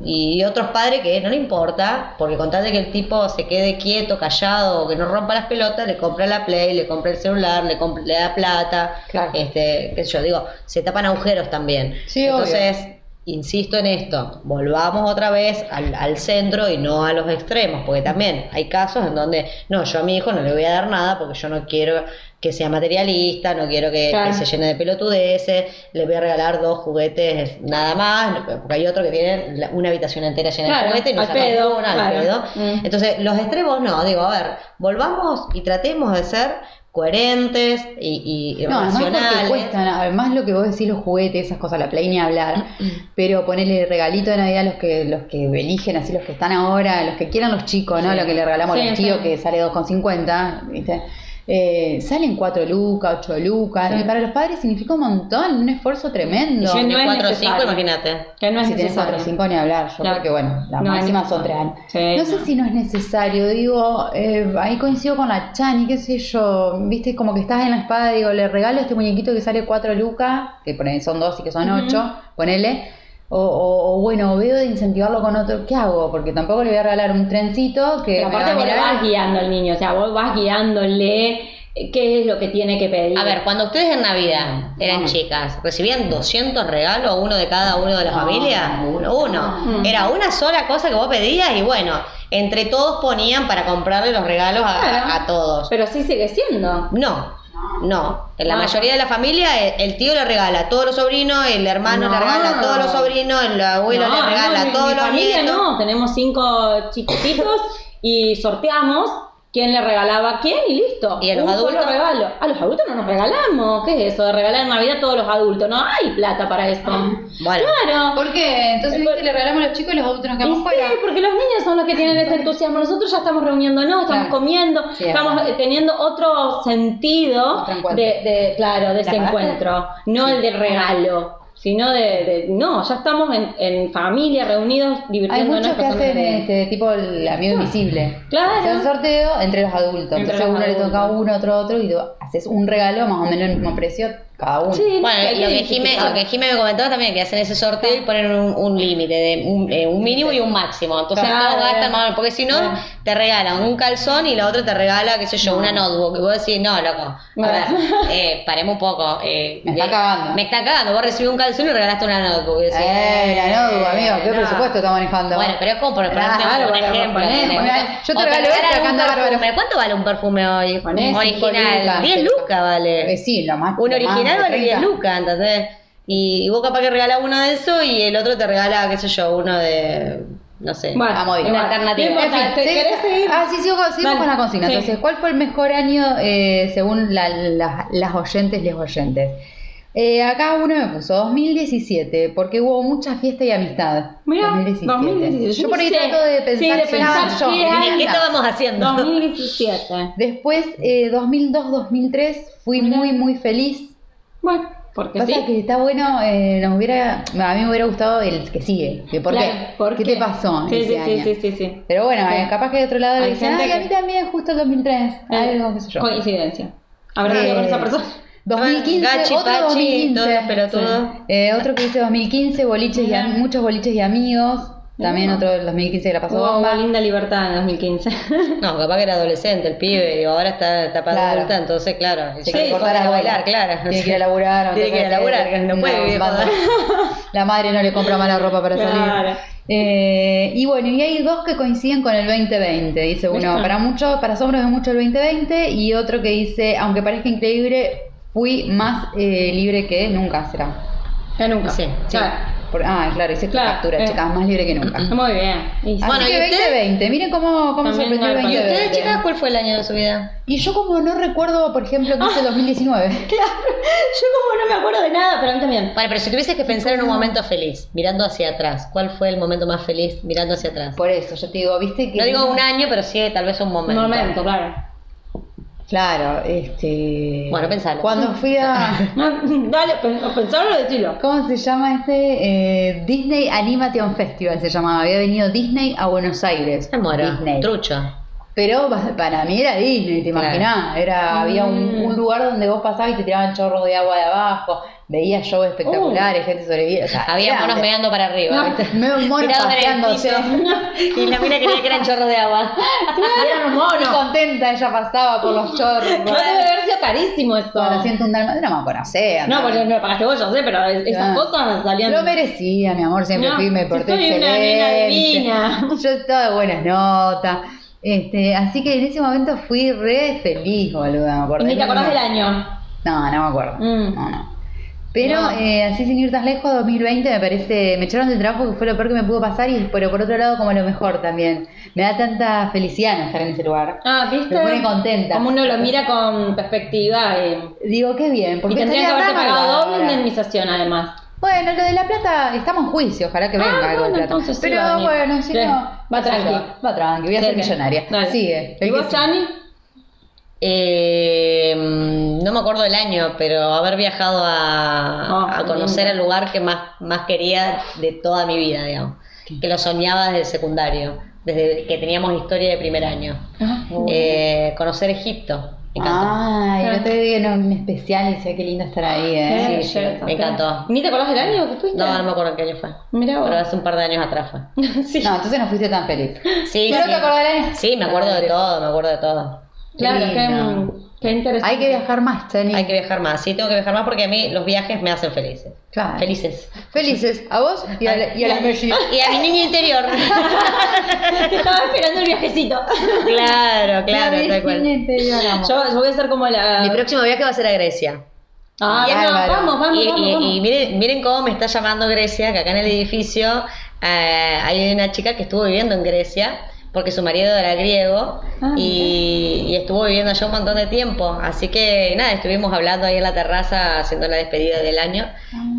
y otros padres que no le importa, porque con tal de que el tipo se quede quieto, callado, que no rompa las pelotas, le compra la Play, le compra el celular, le, compra, le da plata, Claro. este, qué sé yo, digo, se tapan agujeros también. Sí, Entonces, insisto en esto, volvamos otra vez al, al centro y no a los extremos, porque también hay casos en donde, no, yo a mi hijo no le voy a dar nada porque yo no quiero que sea materialista, no quiero que, Claro. que se llene de pelotudeces, le voy a regalar dos juguetes nada más, porque hay otro que tiene la- una habitación entera llena Claro, de juguetes y no pedo, una, claro. pedo. Mm. Entonces, los extremos no, digo, a ver, volvamos y tratemos de ser coherentes y, y No, racionales. cuestan, además lo que vos decís, los juguetes, esas cosas, la play ni hablar, pero ponerle regalito de Navidad a los que, los que eligen, así los que están ahora, los que quieran los chicos, ¿no? Sí. Lo que le regalamos Sí, a los tíos sí. que sale 2,50, ¿viste? Eh, salen 4 lucas, 8 lucas, Sí. y para los padres significa un montón, un esfuerzo tremendo. Y yo no 4 o 5, necesario. imagínate. Que no es si tenés 4 necesario. o 5 ni hablar, yo creo que bueno, la No máxima son 3 necesario. años. Sí, no sé si no es necesario, digo, eh, ahí coincido con la Chani, qué sé yo, viste, como que estás en la espada, digo, le regalo este muñequito que sale 4 lucas, que son 2 y que son 8, ponele, o, o- o bueno, veo de incentivarlo con otro, ¿qué hago? Porque tampoco le voy a regalar un trencito que... Pero me aparte va a vos vas guiando al niño, o sea, vos vas guiándole qué es lo que tiene que pedir. A ver, cuando ustedes en Navidad eran No. chicas, ¿recibían 200 regalos, uno de cada uno de la No, familia? uno. Uno. Mm. Era una sola cosa que vos pedías y bueno, entre todos ponían para comprarle los regalos a, Claro. a todos. Pero sí sigue siendo. No, no. En la mayoría de la familia el, el tío le regala a todos los sobrinos, el hermano le regala a todos los sobrinos, el abuelo No, le regala no, a todos mi los familia nietos. no, tenemos cinco chiquititos y sorteamos quién le regalaba a quién y listo. ¿Y a los Un solo adultos? regalo. A los adultos no nos regalamos. ¿Qué es eso de regalar en Navidad a todos los adultos? No hay plata para eso. Bueno, Claro. ¿Por qué? Entonces, viste, le regalamos a los chicos y los adultos nos Y quedamos sí, fuera. porque los niños son los que tienen ese entusiasmo. Nosotros ya estamos reuniéndonos, estamos Claro. comiendo, Sí, es estamos eh, teniendo otro sentido Otro de, de- claro, de ese encuentro. No el del regalo, sino de, de- no, ya estamos en, en familia, reunidos, Hay divirtiéndonos. muchos que hacen bien. este tipo el amigo invisible. Claro. Hace un sorteo entre los adultos. Entre Entonces los uno le toca a uno, otro otro, y tú haces un regalo más o menos el mismo precio cada uno. Sí, Bueno, lo que, Jime, lo que Jime me comentaba también, que hacen ese sorteo y ponen un, un límite, de un, eh, un mínimo y un máximo. Entonces Claro. todos gastan más, porque si no, Claro. te regalan un calzón y la otra te regala, qué sé yo, una notebook. Y vos decís, no, loco, a ver, eh, paremos un poco. eh, Me está eh, cagando. Me está cagando. Vos recibís un calzón y regalaste una notebook. Y decís, Eh, la no, amigo, ¿qué no. presupuesto está manejando? Bueno, pero es como por un porque ejemplo. Yo te regalo esto, acá un anda bárbaro. perfume. ¿Cuánto vale un perfume hoy? Original. lucas. 10 lucas vale. Sí, lo más. Un original de vale 10 30. lucas, ¿entendés? Y, y vos capaz que regalás uno de eso y el otro te regala, qué sé yo, uno de, no sé, Bueno, modo. una alternativa. En fin, ¿te sí, querés seguir? Ah, sí, sigo, sigo Dale. con la consigna. Sí. Entonces, ¿cuál fue el mejor año eh, según la- la- las oyentes, les oyentes? Eh, acá uno me puso 2017, porque hubo mucha fiesta y amistad. Mira, 2017. 2017. Yo por ahí sé. trato de pensar, Sí, de pensar yo. qué ¿Qué, año. ¿Qué estábamos haciendo? 2017. Después, eh, 2002-2003, fui muy, muy feliz. Bueno, porque Pasa sí. que está bueno, eh, nos hubiera, a mí me hubiera gustado el que sigue. que ¿Por Claro, qué? ¿por ¿Qué, qué? te pasó Sí, ese sí, año? sí, sí, sí, sí. Pero bueno, Sí. eh, capaz que de otro lado Hay le dicen, gente ay, a que- mí también, justo el 2003. Eh, Algo, qué sé yo. Coincidencia. Habrá sido Eh, con esa persona. 2015, Gachi, otro Pachi, 2015. todos los pelotudos. Eh, otro que dice 2015, boliches y muchos boliches y amigos. También otro del 2015 que la pasó Hubo bomba. linda libertad en 2015. No, capaz que era adolescente el pibe y ahora está, para Claro. adulta, entonces claro, sí, quiere cortar a la bailar, claro. Tiene que ir a laburar. Tiene que ir a laburar, que no puede vivir joda. La madre no le compra mala ropa para Claro. salir. Eh, y bueno, y hay dos que coinciden con el 2020. Dice uno, para muchos, para asombro de mucho el 2020. Y otro que dice, aunque parezca increíble, fui más eh, libre que nunca será. Que nunca. Sí, sí. Claro. Por- ah, claro, hice Claro, captura, eh. chicas, más libre que nunca. Muy bien. Y- Así Bueno, que ¿y usted? 2020, miren cómo, cómo sorprendió el mal ¿Y 2020. ustedes, chicas, cuál fue el año de su vida? Y yo como no recuerdo, por ejemplo, que hice 2019. Claro, yo como no me acuerdo de nada, pero a mí también. Vale, pero si tuvieses que pensar en un momento feliz, mirando hacia atrás, ¿cuál fue el momento más feliz mirando hacia atrás? Por eso, yo te digo, viste que... No digo un año, pero sí tal vez un Un momento. momento, claro. Claro, este... Bueno, pensalo. Cuando fui a... Dale, pen- pensarlo y decirlo. ¿Cómo se llama este? Eh, Disney Animation Festival se llamaba. Había venido Disney a Buenos Aires. Me muero. Disney. Trucho. Pero pa- para mí era Disney, ¿te Claro. imaginás? Era, había un, Mm. un lugar donde vos pasabas y te tiraban chorros de agua de abajo, veías shows espectaculares, gente sobreviviente. O sea, Había monos meando para arriba. No. Me- monos paseándose. y la mina creía que eran chorros de agua. Eran un Y mono. contenta ella pasaba por los chorros. No debe haber sido carísimo eso. Con asiento un dalma- no me acuerdo, no porque lo pagaste vos, yo sé, pero es- esas cosas salían. Lo merecía, mi amor, siempre fui, me porté excelente. Yo estaba de buenas notas. Este, así que en ese momento fui re feliz, boludo. Me Y ni te acordás del año. No, no me acuerdo. Mm. No, no. Pero No. eh, así sin ir tan lejos, 2020 me parece, me echaron del trabajo que fue lo peor que me pudo pasar, y pero por otro lado como lo mejor también. Me da tanta felicidad no estar en ese lugar. Ah, ¿viste? Me pone contenta. Como uno lo mira con perspectiva. eh, Digo, qué bien, porque y tendrían que haberte pagado doble indemnización, además. Bueno, lo de la plata, estamos en juicio, ojalá que Ah, venga algo de bueno, plata. entonces sí Pero va bueno, si Sí, no. va tranqui. yo, Va tranqui, voy a ser millonaria. Dale. Sigue. ¿Y el vos. Chani? Eh, no me acuerdo del año, pero haber viajado a, Ah, a conocer el lugar que más, más quería de toda mi vida, digamos. Que lo soñaba desde el secundario, desde que teníamos historia de primer año. Eh, conocer Egipto, encantó. Ay, no te digo en un especial y decía qué lindo estar ahí, ¿eh? Sí, sí, me encantó. ¿Ni te acordás del año que fuiste? No, no me acuerdo qué año fue. Mirá vos. Pero hace un par de años atrás fue. sí. No, entonces no fuiste tan feliz. Sí, ¿Pero sí. te acordás del año? Sí, me acuerdo de todo, me acuerdo de todo. Claro, Qué qué, interesante. Hay que viajar más, Chani. Hay que viajar más, sí, tengo que viajar más porque a mí los viajes me hacen felices. Claro. Felices. Felices, a vos y a, la- y a las. Y a mi niño interior. Te estaba esperando el viajecito. claro, claro, tal cual. Yo, yo voy a ser como la. Mi próximo viaje va a ser a Grecia. Ah, Y vamos, vamos, y, vamos. y- vamos. y miren, miren cómo me está llamando Grecia, que acá en el edificio eh, hay una chica que estuvo viviendo en Grecia porque su marido era griego Ah, y, y estuvo viviendo allá un montón de tiempo. Así que nada, estuvimos hablando ahí en la terraza haciendo la despedida del año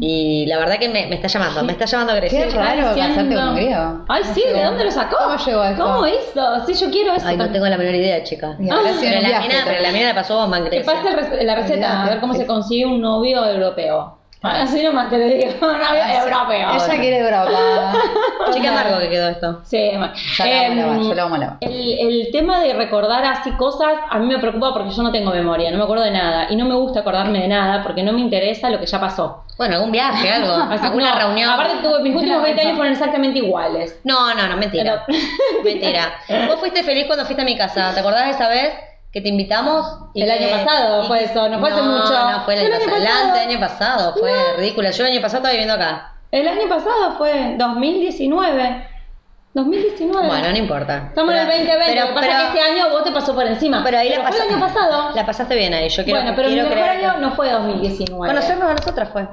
y la verdad que me, me está llamando, me está llamando Grecia. Qué raro casarte con un griego. Ay, sí, ¿de dónde lo sacó? ¿Cómo llegó eso? ¿Cómo hizo? Sí, yo quiero eso. Ay, no tengo la menor idea, chica. En Pero la, mina, pero la mina la pasó bomba en Que Grecia. rec- la receta, a ver cómo se consigue un novio europeo. Así nomás te lo digo, novio europeo. Ella quiere Europa. Chica amargo que quedó esto. Sí, bueno. A Em, la. El, el tema de recordar así cosas a mí me preocupa porque yo no tengo memoria, no me acuerdo de nada y no me gusta acordarme de nada porque no me interesa lo que ya pasó. Bueno, algún viaje, algo, alguna no, reunión. Aparte, tuve, mis últimos 20 años fueron exactamente iguales. No, no, no, mentira. mentira. Vos fuiste feliz cuando fuiste a mi casa. ¿Te acordás de esa vez que te invitamos? y El que- año pasado y fue que- eso, no fue hace mucho. No, fue el año, el año pasado. El pasado. año pasado. Fue ridículo. Yo el año pasado estaba viviendo acá. El año pasado fue 2019. 2019. Bueno, no importa. Estamos en el 2020, pero- lo que pasa pero- es que este año vos te pasó por encima. Pero ahí la fue el pasaste. año pasado. La pasaste bien ahí. Yo quiero bueno, pero mi quiero mejor creer que- año no fue 2019. Conocernos a nosotras fue.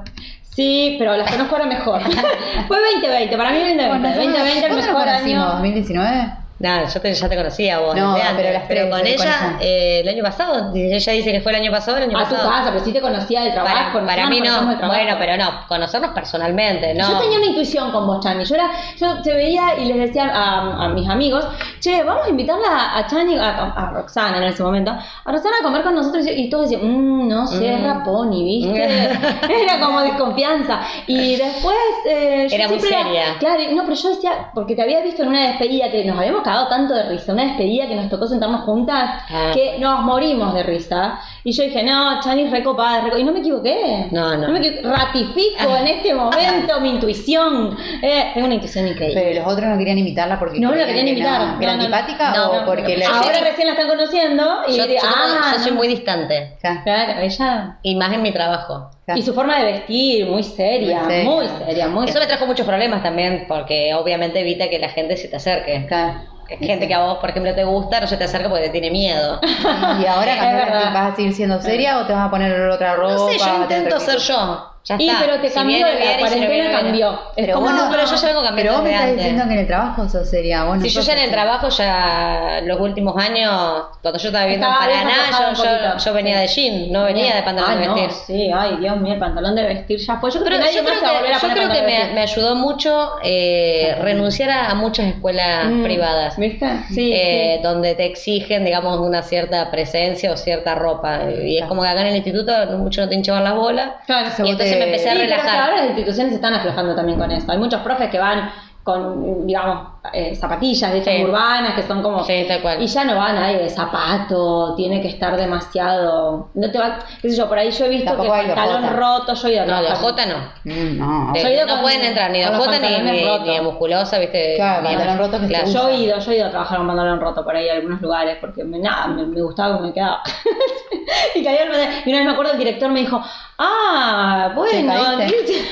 Sí, pero las conozco ahora mejor. fue 2020, para mí 2020. Bueno, nosotros- 2020 el ¿cuándo nos mejor año. ¿2019? Nada, yo te- ya te conocía vos. No, desde antes, pero las tres, con ¿de cuáles ella eh, el año pasado. Ella dice que fue el año pasado, el año A tu pasado. casa, pero sí te conocía del trabajo. Para, para mí no. Bueno, pero no, conocernos personalmente, ¿no? Yo tenía una intuición con vos, Chani. Yo, era, yo te veía y les decía a, a mis amigos, che, vamos a invitarla a Chani, a, a Roxana en ese momento, a Roxana a comer con nosotros. Y todos decían, mmm, no sé, Mm. Raponi, ¿viste? era como desconfianza. Y después. eh, yo Era muy seria. Claro, no, pero yo decía, porque te había visto en una despedida que nos habíamos cagado tanto de risa, una despedida que nos tocó sentarnos juntas, Ah. que nos morimos de risa. Y yo dije, no, Chani es recopada, es reco-". y no me equivoqué. No, no. me equivoqué. Ratifico en este momento mi intuición. Eh, tengo una intuición increíble. Pero los otros no querían invitarla porque No la querían no, que era No, no, no. antipática No, o no, porque no. la Ahora recién la están conociendo y Yo, de- yo ah, yo soy no. muy distante. Claro, ella. Y más en mi trabajo. Y su forma de vestir, muy seria, Muy seria. muy seria, muy Eso me trajo muchos problemas también, porque obviamente evita que la gente se te acerque. Claro. Gente que a vos, por ejemplo, te gusta, no se te acerca porque te tiene miedo. Y ahora. ¿vas a seguir siendo seria o te vas a poner otra ropa? No sé, yo intento ser yo. Ya Y está. pero te Si cambió, viene, la si no cuarentena cambió. Es Pero como- bueno, pero yo ya vengo Pero cambiando vos me estás antes. diciendo que en el trabajo sos seria. Vos no Si yo ya en el trabajo, ya los últimos años, cuando yo estaba viviendo en Paraná, yo, yo, venía de jean, no venía de pantalón ah, de no, vestir. sí, ay, Dios mío, el pantalón de vestir ya fue. Yo creo Pero que yo creo que, a yo poner creo que pantalón de me, ayudó mucho eh, renunciar a, a muchas escuelas Mm, privadas. ¿Viste? Sí, eh, sí. donde te exigen, digamos, una cierta presencia o cierta ropa. Y es como que acá en el instituto mucho no te hinchaban las bolas. Claro, me empecé a Sí, pero relajar. ahora las instituciones se están aflojando también con esto. Hay muchos profes que van con, digamos, eh, zapatillas de estas Sí. urbanas que son como... Sí, tal cual. Y ya no va nadie de zapato, tiene que estar demasiado... No te va... qué sé yo, por ahí yo he visto Tampoco que pantalón roto, yo he ido a No, de J no. Mm, No, De- Yo no con- pueden entrar ni de J ni, ni, ni de musculosa, ¿viste? Claro, Ni- pantalón roto que se claro. usa. Yo he ido, yo he ido a trabajar con pantalón roto por ahí a algunos lugares porque me, nada, me, me gustaba cómo me quedaba. y caía el. Y una vez me acuerdo el director me dijo, ah, bueno, caíste?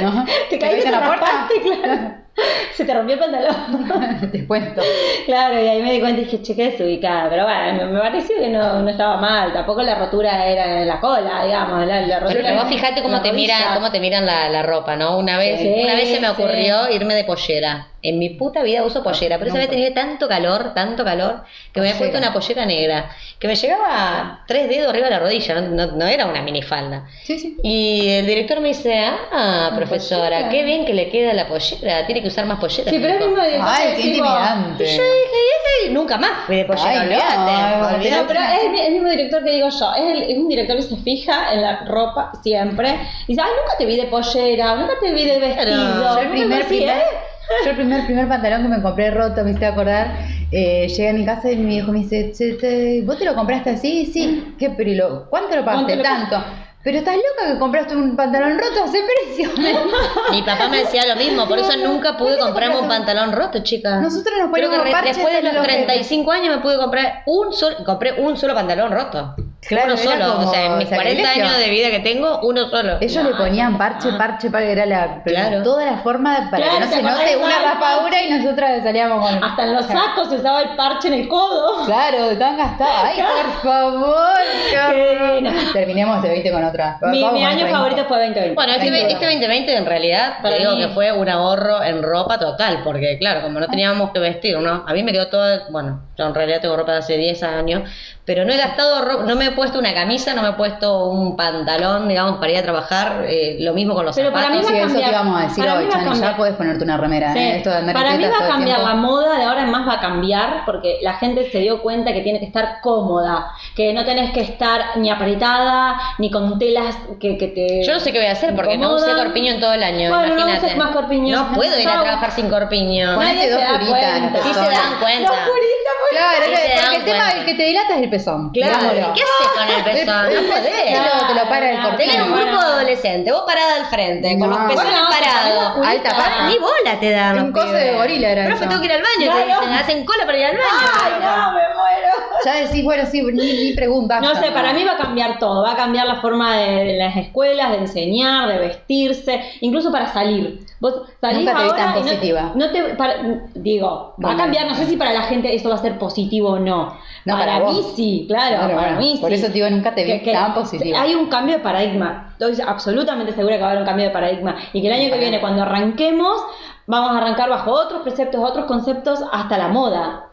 ¿No? te caíste en en la puerta? claro. Se te rompió el pantalón. Te cuento. claro, y ahí me di cuenta y dije, che, qué desubicada. Pero bueno, me, pareció que no, no estaba mal. Tampoco la rotura era en la cola, digamos. La, la rotura Pero vos en fijate cómo te miran, cómo te miran la, la ropa, ¿no? Una vez, Sí, una vez se me sí. ocurrió irme de pollera. En mi puta vida uso pollera, pero esa vez tenía tanto calor, tanto calor, que me había puesto una pollera negra, que me llegaba a tres dedos arriba de la rodilla, no, no- no era una minifalda. Sí, sí. Y el director me dice, ah, profesora, pollera. qué bien que le queda la pollera, tiene que usar más pollera. Sí, pero es mismo director Ay, qué intimidante. Yo dije, "Ey, nunca más fui de pollera, Ay, olvídate". No, pero es el, el mismo director que digo yo. Es, el- es un director que se fija en la ropa siempre. Y dice, ay, nunca te vi de pollera, nunca te vi de vestido. Yo el primer, primer, ¿eh? Yo el primer, primer pantalón que me compré roto, me hice acordar, eh, llegué a mi casa y mi hijo me dice, "Che, che, ¿vos te lo compraste así? Sí. ¿Qué, pero y lo- ¿Cuánto lo pagaste? ¿Cuánto lo Tanto. Pero estás loca que compraste un pantalón roto a ese precio. Mi papá me decía lo mismo, por eso nunca pude comprarme un pantalón roto, chica. Nosotros nos Creo que parches después de los los 35 años me pude comprar un solo, compré un solo pantalón roto. Claro, uno solo, o sea, en mis 40 sacrilegio. años de vida que tengo, uno solo. Ellos le ponían parche, parche, parche, era la, Claro. toda la forma para Claro, que no ¿te se note una raspadura y nosotras salíamos con... Hasta en los sacos se usaba el parche en el codo. Claro, tan gastado. Ay, por favor. Terminemos este 20 con Mi, año favorito fue 2020. Bueno, este, Sin ve- duda. este 2020 en realidad Para te digo mí- que fue un ahorro en ropa total, porque claro, como no teníamos que vestir, ¿no? A mí me quedó todo, bueno, yo en realidad tengo ropa de hace 10 años, pero no he gastado ropa, no me he puesto una camisa, no me he puesto un pantalón, digamos, para ir a trabajar, eh, lo mismo con los Pero para zapatos. mí Sí, va a eso te íbamos a decir Para hoy, mí ya puedes ponerte una remera, Sí. ¿eh? Esto de andar Para mí va a cambiar, la moda de ahora en más va a cambiar porque la gente se dio cuenta que tiene que estar cómoda, que no tenés que estar ni apretada, ni con telas que, que te... Yo no sé qué voy a hacer porque no usé incomodan. corpiño en todo el año, Bueno, no imagínate. uses más corpiño. No puedo ir a trabajar sin corpiño. Ponete Nadie dos curitas Sí se dan cuenta. Los puritas, pues. Claro, Sí porque el tema cuenta. el que te dilata es el pezón. Claro, digámoslo. ¿qué haces con el pezón? No podés. Te lo, te lo para el corpiño. Tenés un grupo de adolescentes, vos parada al frente, con No. los pezones Bueno, parados. Alta paja. Ni bola te dan. Un coso de gorila era Profe, tengo que ir al baño, te. Hacen cola para ir al baño. Ay, no, me muero. Ya decís, bueno, sí, ni, ni preguntas. No sé, para mí va a cambiar todo, va a cambiar la forma de, de las escuelas, de enseñar, de vestirse, incluso para salir. Vos salís Nunca te vi ahora tan no- positiva. No, te, para- digo, va a cambiar, no sé si para la gente esto va a ser positivo o no. No, para para mí sí, claro, Claro, para bueno, mí por sí. eso digo, nunca te vi tan positiva. Hay un cambio de paradigma, estoy absolutamente segura que va a haber un cambio de paradigma y que el año que viene cuando arranquemos vamos a arrancar bajo otros preceptos, otros conceptos hasta la moda.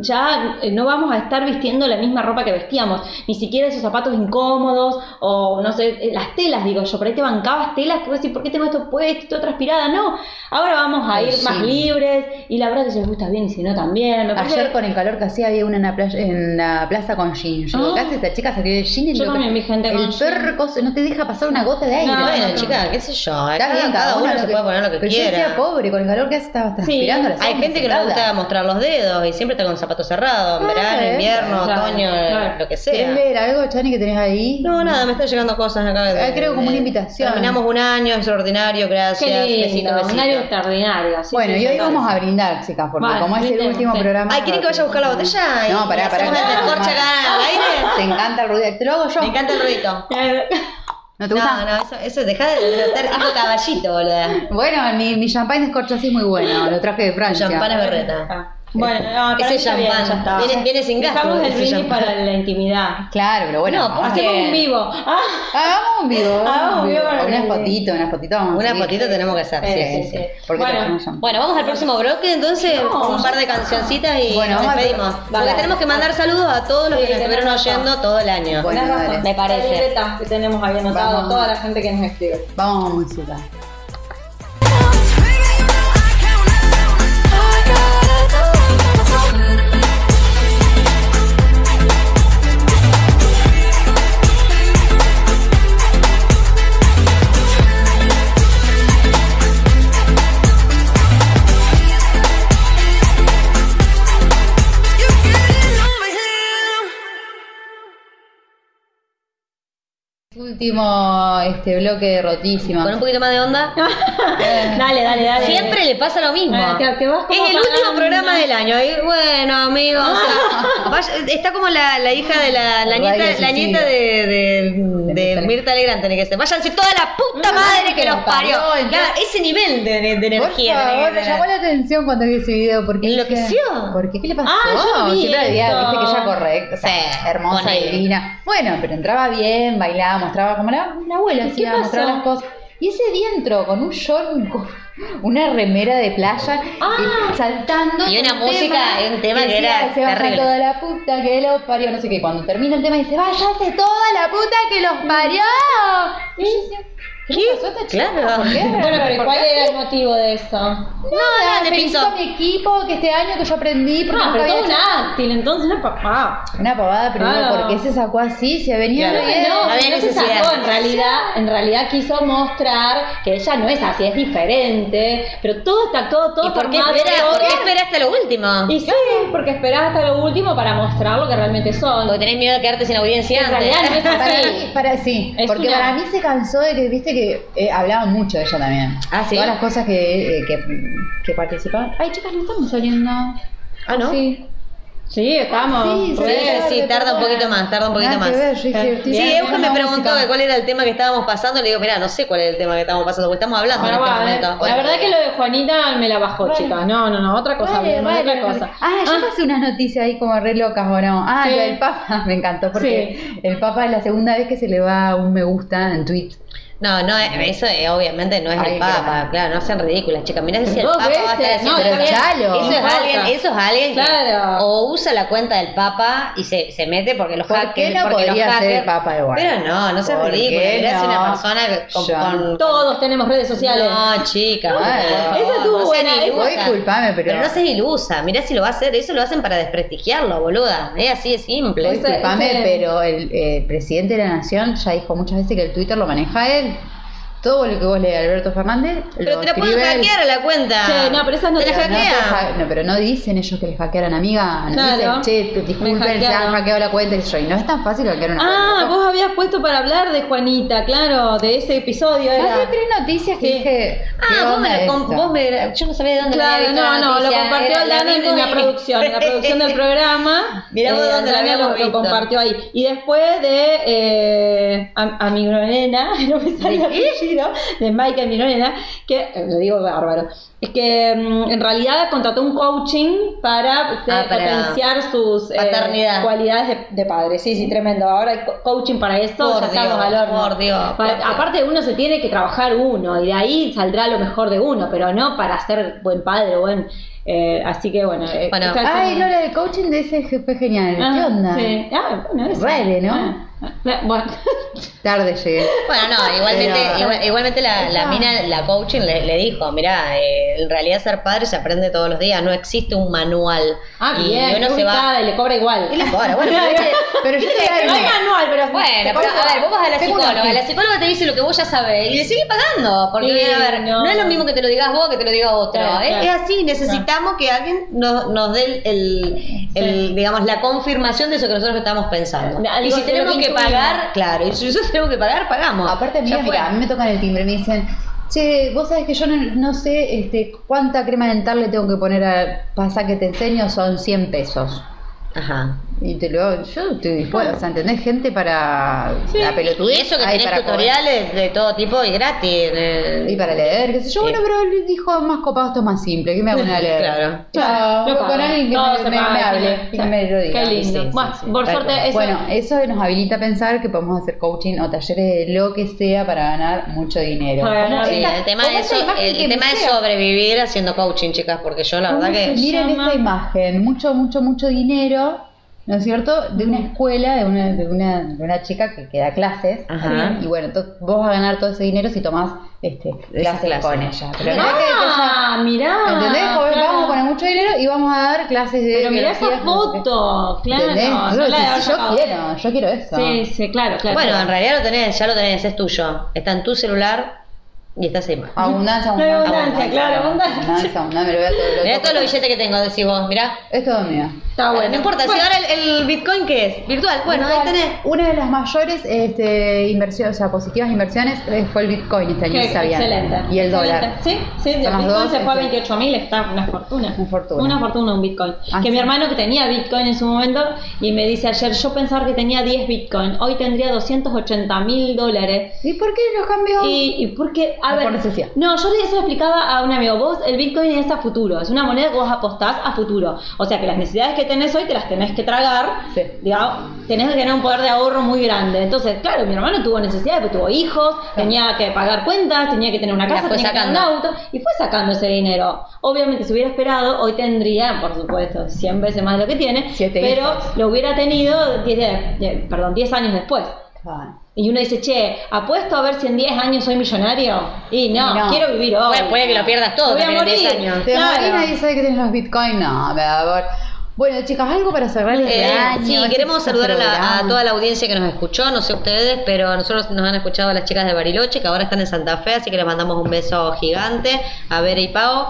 Ya eh, no vamos a estar vistiendo la misma ropa que vestíamos, ni siquiera esos zapatos incómodos o no sé, eh, las telas, digo yo, por ahí te bancabas telas, que vos decís, ¿por qué tengo esto puesto, estoy transpirada? No, ahora vamos a ir más libres y la verdad que si les gusta bien y si no también. Me Ayer con el calor que hacía había una en la, playa, en la plaza con jean. Yo Ah. ¿qué hace esta chica salir de jean? Yo Lo que- también vi gente El con perro no te deja pasar una gota de aire. No, Bueno, no, no. chica, qué sé yo. Está Cada, bien, cada uno se que- puede poner lo que pero yo quiera. decía, pobre, con el calor que hace estaba transpirando. las Hay gente que le gusta mostrar los dedos y siempre está con zapatos cerrados, en Ah, verano, eh, invierno, claro, otoño, claro. lo que ¿Querés sea. leer algo, Chani, que tenés ahí? No, nada, me están llegando cosas acá. Ah, creo como una invitación. Terminamos un año extraordinario, gracias. Qué lindo, besito, un año extraordinario. sí, bueno, sí, y hoy vamos sí. a brindar, chicas, porque Vale, como es el último programa... Ay, ¿quieren que vaya a buscar la botella? No, pará, pará. Te encanta el ruido. ¿Te lo hago yo? Me encanta el ruido. ¿No te gusta? No, no, eso, eso deja de hacer tipo caballito, boludo. Bueno, mi, mi champagne de corcho así es muy bueno. Lo traje de Francia. Champán es berreta. Bueno, no, Ese bien, champán. ya está. Viene- viene sin gasto, Dejamos el champán. para la intimidad. Claro, pero bueno. No, Hacemos un vivo. Ah, Hagamos un vivo. Hagamos un vivo para Unas fotitos, unas fotitos. vamos a Una seguir. fotito tenemos que hacer. Sí, sí, sí. Porque Bueno. Bueno, vamos al próximo bloque, entonces No. un par de cancioncitas y Bueno, nos despedimos. Porque Dale. tenemos que mandar saludos a todos los que nos estuvieron oyendo todo el año. Bueno. Me parece. Que tenemos ahí anotado, toda la gente que nos escribe. Vamos a música. Último este bloque de rotísima. Con un poquito más de onda. dale, dale, dale. Siempre le pasa lo mismo. Eh, te- te vas como es el último programa del año. Y bueno, amigos, o sea, vaya- está como la, la hija de la, la Radio nieta, la nieta de, de, de Mirta Mirta Legrand, tiene que ser. Váyanse toda la puta Ah, madre que que los parió. parió, entonces- Claro, ese nivel de, Por energía. favor, me llamó la atención cuando vi ese video. Porque ¿Enloqueció? dije, ¿Por qué? ¿Qué le pasó? Ah, yo vi Siempre había, viste que ella correcta, o sea, Sí, hermosa, divina. Bueno, pero entraba bien, bailaba, mostraba como la, la abuela ¿Y qué hacía, mostraba pasó? las cosas. Y ese día entró con un short, con una remera de playa, Ah. saltando. Y una música, y un tema que decía, era Se terrible. toda la puta que los parió, no sé qué. Cuando termina el tema dice, váyase toda la puta que los parió. Y yo decía, ¿qué, esta chica? Claro. ¿Por qué? Bueno, pero ¿Por ¿cuál era el motivo de eso? Nada, le felicito pintó. a mi equipo que este año que yo aprendí porque No, pero todo un áctil, entonces no papá. una pavada, pero Claro. ¿por qué se sacó así? Se venía Claro. bien. No, No había no se sacó, en realidad, en realidad quiso mostrar que ella no es así, es diferente, pero todo está todo, todo ¿Y por qué, espera, hasta lo último? Y sí, porque esperás hasta lo último para mostrar lo que realmente son. Porque tenés miedo de quedarte sin audiencia En antes. realidad no es Para así. mí, para sí, Es porque una- para mí se cansó de que, viste que eh, hablaban mucho de ella también. Ah, ¿sí? Todas las cosas que, eh, que, que participaban. Ay, chicas, no estamos saliendo. Ah, ¿no? Sí. Sí, estamos. Sí, Sí, sí, tarda un poquito más, tarda un poquito más. ver, Sí, escuchando Eugen me preguntó música. cuál era el tema que estábamos pasando. Le digo, mira, no sé cuál es el tema que estamos pasando, porque estamos hablando Bueno, en este va, momento. la Bueno, verdad que lo de Juanita me la bajó, Vale. chicas. No, no, no, otra cosa, Vale, vale, otra vale. cosa. Ah, yo pasé unas noticias ahí como re locas, ¿o no? Ah, Sí. lo del Papa, me encantó porque el Papa es la segunda vez que se le va un me gusta en tweet. No, no, eh, eso eh, obviamente no es Ay, el Papa, claro. claro, no sean ridículas, chicas. Mirá si el Papa va a estar veces, haciendo no, pero chalo. Eso es alguien, eso es alguien que Claro. o usa la cuenta del Papa y se, se mete porque los ¿Por hackers. qué no porque los podría ser hackers- el Papa igual? Pero no, no seas ¿Por ridícula. qué Mirá si una persona con, con- Todos tenemos redes sociales. No, chica, por Bueno. Esa estuvo no buena, ilusa. Voy, disculpame, pero- no seas ilusa. Mirá si lo va a hacer. Eso lo hacen para desprestigiarlo, boluda. Es así de simple. Disculpame, pero el eh, presidente de la nación ya dijo muchas veces que el Twitter lo maneja él. again. Todo lo que vos lees Alberto Fernández Pero lo te la pueden hackear a la cuenta. Che, no, pero esas no te la hackean. ha- no, pero no dicen ellos que le hackearon, amiga. No Claro. dicen, che, disculpen, se han hackeado la cuenta. Y yo, y no es tan fácil hackear una Ah, cuenta. vos habías puesto para hablar de Juanita, claro, de ese episodio Ah, era. tres noticias que Sí. dije. ¿qué Ah, vos me, esto? vos me- Yo no sabía de dónde lo Claro, había no, la no, lo compartió Aldana en, la producción, en la producción del programa. Mirá vos dónde lo Aldana habíamos lo, compartió ahí. Y después de eh, a, a mi nena, no me sale el apellido, de Michael Mironena, que eh, lo digo bárbaro. Es que mm, en realidad contrató un coaching para, Ah, para potenciar sus eh, cualidades de, de padre. Sí, sí, tremendo. Ahora hay co- coaching para eso, Por ya estamos Dios, al horno. por Dios, Para- por Dios. aparte uno se tiene que trabajar uno y de ahí saldrá lo mejor de uno, pero no para ser buen padre, buen... eh, así que bueno. eh, Bueno. Ay, como- no, la del coaching de ese fue genial. Ah, ¿Qué onda? Sí. Ah, bueno, eso. ¿no? Ah, ah, bueno. Tarde llegué. Bueno, no, igualmente, Pero- igual- igualmente la, la mina, la coaching le, le dijo, mira, en realidad ser padre se aprende todos los días, no existe un manual. Ah, y bien, uno se va... y le cobra igual. Y le cobra, bueno, pero yo te No hay manual, pero Bueno, pero a ver, vos vas a la psicóloga, la psicóloga te dice lo que vos ya sabés y le sigue pagando, porque Sí, a ver, no. no. es lo mismo que te lo digas vos que te lo diga otro, Claro, es, claro. es así, necesitamos que alguien nos, nos dé el, el- el, digamos, la confirmación de eso que nosotros estamos pensando. Y si tenemos que que pagar, claro, y si nosotros tenemos que pagar, pagamos. Aparte, mira, mira, a mí me tocan el timbre, me dicen, che, vos sabés que yo no, no sé este, cuánta crema dental le tengo que poner a pasar que te enseño, son 100 pesos. Ajá. Y te lo, yo estoy dispuesta, o sea, ¿entendés? Gente para la pelotudez. Y eso que hay tenés para comer. tutoriales de todo tipo y gratis. eh. Y para leer, qué sé yo. Sí. Bueno, pero él dijo más copado, esto es más simple. ¿Qué me voy a poner a leer? Claro. Chao, con alguien que me, hable sí. y que me lo diga. Qué lindo. Sí, sí, Bueno, sí, por suerte eso- Bueno, eso nos habilita a pensar que podemos hacer coaching o talleres de lo que sea para ganar mucho dinero. Sí, esta- el tema, el, es sobrevivir haciendo coaching, chicas, porque yo la verdad ¿Cómo se que... Miren esta imagen, mucho, mucho, mucho dinero, ¿no es cierto? De una escuela, de una, de una, de una chica que, que da clases. Ajá. Y bueno, vos vas a ganar todo ese dinero si tomás este, clases clases. con ella. Pero mirá que- que Ah, mirá. ¿Entendés? Claro. Vamos a poner mucho dinero y vamos a dar clases de. Pero mirá esa no sé foto, claro. ¿Entendés? no Yo, la sí, había yo sacado. quiero, yo quiero eso. Sí, sí, claro, claro. Bueno, claro. en realidad lo tenés, ya lo tenés, es tuyo. Está en tu celular y está esa imagen. Abundancia, abundancia. abundancia, claro, abundancia. Abundancia, abundancia, me lo voy a todo. Mirá todos los billetes que tengo, decís vos, mirá. Es todo mío. Está bueno. No importa, si ahora el, el Bitcoin, ¿qué es? Virtual. Bueno, ahí tenés. Una de las mayores este, inversiones, o sea, positivas inversiones eh, fue el Bitcoin este año, sabían. excelente. Y el Excelente. dólar. Sí, sí, el Bitcoin dos, se fue a este. 28 mil, está una fortuna. Una fortuna. Una fortuna un Bitcoin. Ah, que sí. mi hermano que tenía Bitcoin en su momento y me dice ayer, yo pensaba que tenía 10 Bitcoin, hoy tendría 280 mil dólares. ¿Y por qué los cambió? Y, y porque, a No, ver, por necesidad. no, yo eso lo explicaba a un amigo, vos el Bitcoin es a futuro, es una moneda que vos apostás a futuro, o sea que las necesidades que tenés hoy te las tenés que tragar, Sí. digamos, tenés que tener un poder de ahorro muy grande, entonces claro, mi hermano tuvo necesidades, porque tuvo hijos, tenía que pagar cuentas, tenía que tener una casa, tenía que tener un auto, y fue sacando ese dinero, obviamente si hubiera esperado, hoy tendría, por supuesto, 100 veces más de lo que tiene, Siete pero hijos. lo hubiera tenido 10, de- de- perdón, 10 años después. Y uno dice, che, apuesto a ver si en 10 años soy millonario. Y no, quiero vivir hoy. Puede- puede que lo pierdas todo Voy a también en 10 morir. años. ¿Te Claro. imaginas? nadie sabe que tenés los Bitcoin? No, me Bueno, chicas, algo para cerrar el Eh, año. sí, este queremos saludar a, la- a toda la audiencia que nos escuchó, no sé ustedes, pero nosotros nos han escuchado las chicas de Bariloche, que ahora están en Santa Fe, así que les mandamos un beso gigante a Vera y Pau.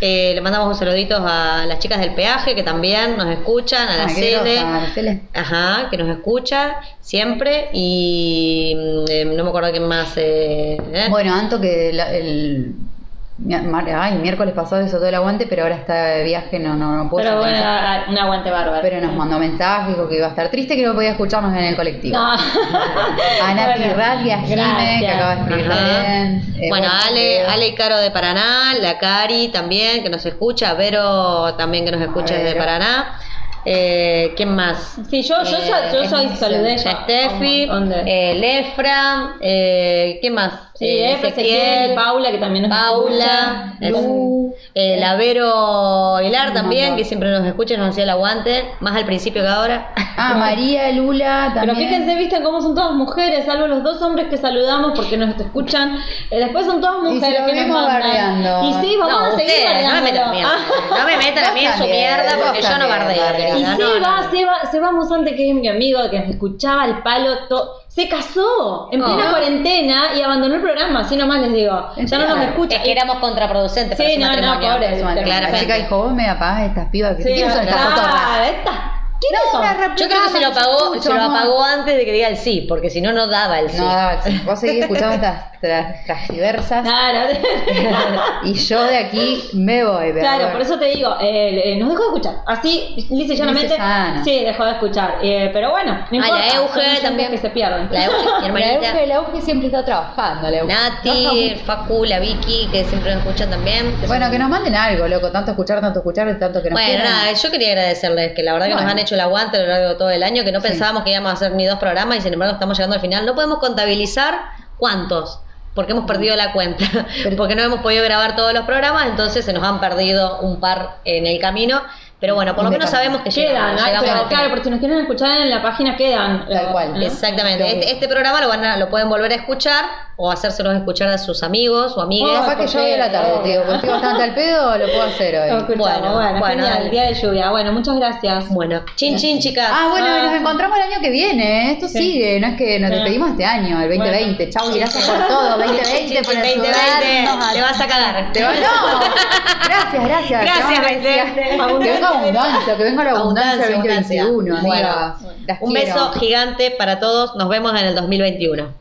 Eh, le mandamos un saludito a las chicas del peaje, que también nos escuchan, a la Cele. Cele. Ajá, que nos escucha siempre y mm, eh, no me acuerdo quién más. Eh, ¿eh? Bueno, Anto que la- el... Ay, miércoles pasado hizo todo el aguante, pero ahora está de viaje, no, no, no puedo Pero bueno, a- un aguante bárbaro. Pero nos mandó mensajes, dijo que iba a estar triste, que no podía escucharnos en el colectivo. No. A Nati Bueno, Jime, que acaba de escribir. Eh, bueno, Ale, eh, Ale y Caro de Paraná, la Cari también que nos escucha, Vero también que nos escucha desde. Paraná. Eh, ¿Quién más? Sí, yo, yo, Eh, yo, soy es- saludé. Ya Steffi, eh, Lefra, eh, ¿quién más? Sí, Eh, Ezequiel, Paula, que también nos Paula, escucha. Lu, eh, la Vero Hilar Nos también, que siempre nos escucha nos hacía el aguante, más al principio que ahora. Ah, María Lula Pero también. fíjense, viste cómo son todas mujeres, salvo los dos hombres que saludamos porque nos escuchan. Eh, después son todas Y si mujeres que nos mandan. bardeando. Y sí, vamos no, a seguir ustedes, no me metan, mierda, Ah. no me metan a mí en su mierda porque yo no bardeo. Y querida, no, Seba. Seba, Musante, que es mi amigo, que nos escuchaba al palo, to- se casó en No. plena cuarentena y abandonó el programa, así nomás les digo. Ya no nos Claro. escucha. Es que éramos contraproducentes para Sí, su no, no, pobre. La chica dijo, vos me apagás estas pibas. Sí, ¿Quiénes son estas claro, ¿Quiénes No, una Yo creo que se lo apagó, se lo apagó antes de que diga el sí, porque si no, no daba el sí. No, daba, sí. vos seguís escuchando estas tra- transgiversas Claro, y yo de aquí me voy. pero claro, por eso te digo, eh, eh, nos dejó de escuchar. Así, lisa y llanamente, sí, dejó de escuchar. Eh, pero bueno, no Ah, importa. la Euge también. que se pierden. La Euge, mi La. Euge, la Euge siempre está trabajando. La Euge. Nati. Facu, la Vicky, que siempre nos escuchan también. Bueno, que nos manden algo, loco. Tanto escuchar, tanto escuchar, tanto que nos Bueno, quieran. nada, yo quería agradecerles que la verdad que nos han hecho el aguante a lo largo de todo el año, que no Sí. pensábamos que íbamos a hacer ni dos programas y sin embargo estamos llegando al final. No podemos contabilizar cuántos, porque hemos perdido la cuenta, porque no hemos podido grabar todos los programas, entonces se nos han perdido un par en el camino. Pero bueno, por lo menos sabemos que Quedan, al final. claro, porque si nos quieren escuchar en la página quedan. Tal cual. Exactamente. Este, este programa lo, van a- lo pueden volver a escuchar o hacérselos escuchar a sus amigos o amigas. capaz que yo hoy a la tarde, tío. Estoy bastante al pedo, lo puedo hacer hoy. Bueno, Bueno, bueno, genial, dale. día de lluvia. Bueno, muchas gracias. Bueno, chin chin, chicas. Ah, bueno, Ah, nos encontramos el año que viene. ¿eh? Esto Sí. sigue, no es que nos despedimos este año, el 2020. Chau, y gracias por todo. 2020 por 2020, ayudarnos a- te vas a cagar. Te va- No, gracias, gracias. Gracias, Te vamos a 2020. decir- Que venga abundancia, que venga la abundancia Abundancia, 2021, abundancia. amigas. Las Un quiero. beso gigante para todos. Nos vemos en el 2021.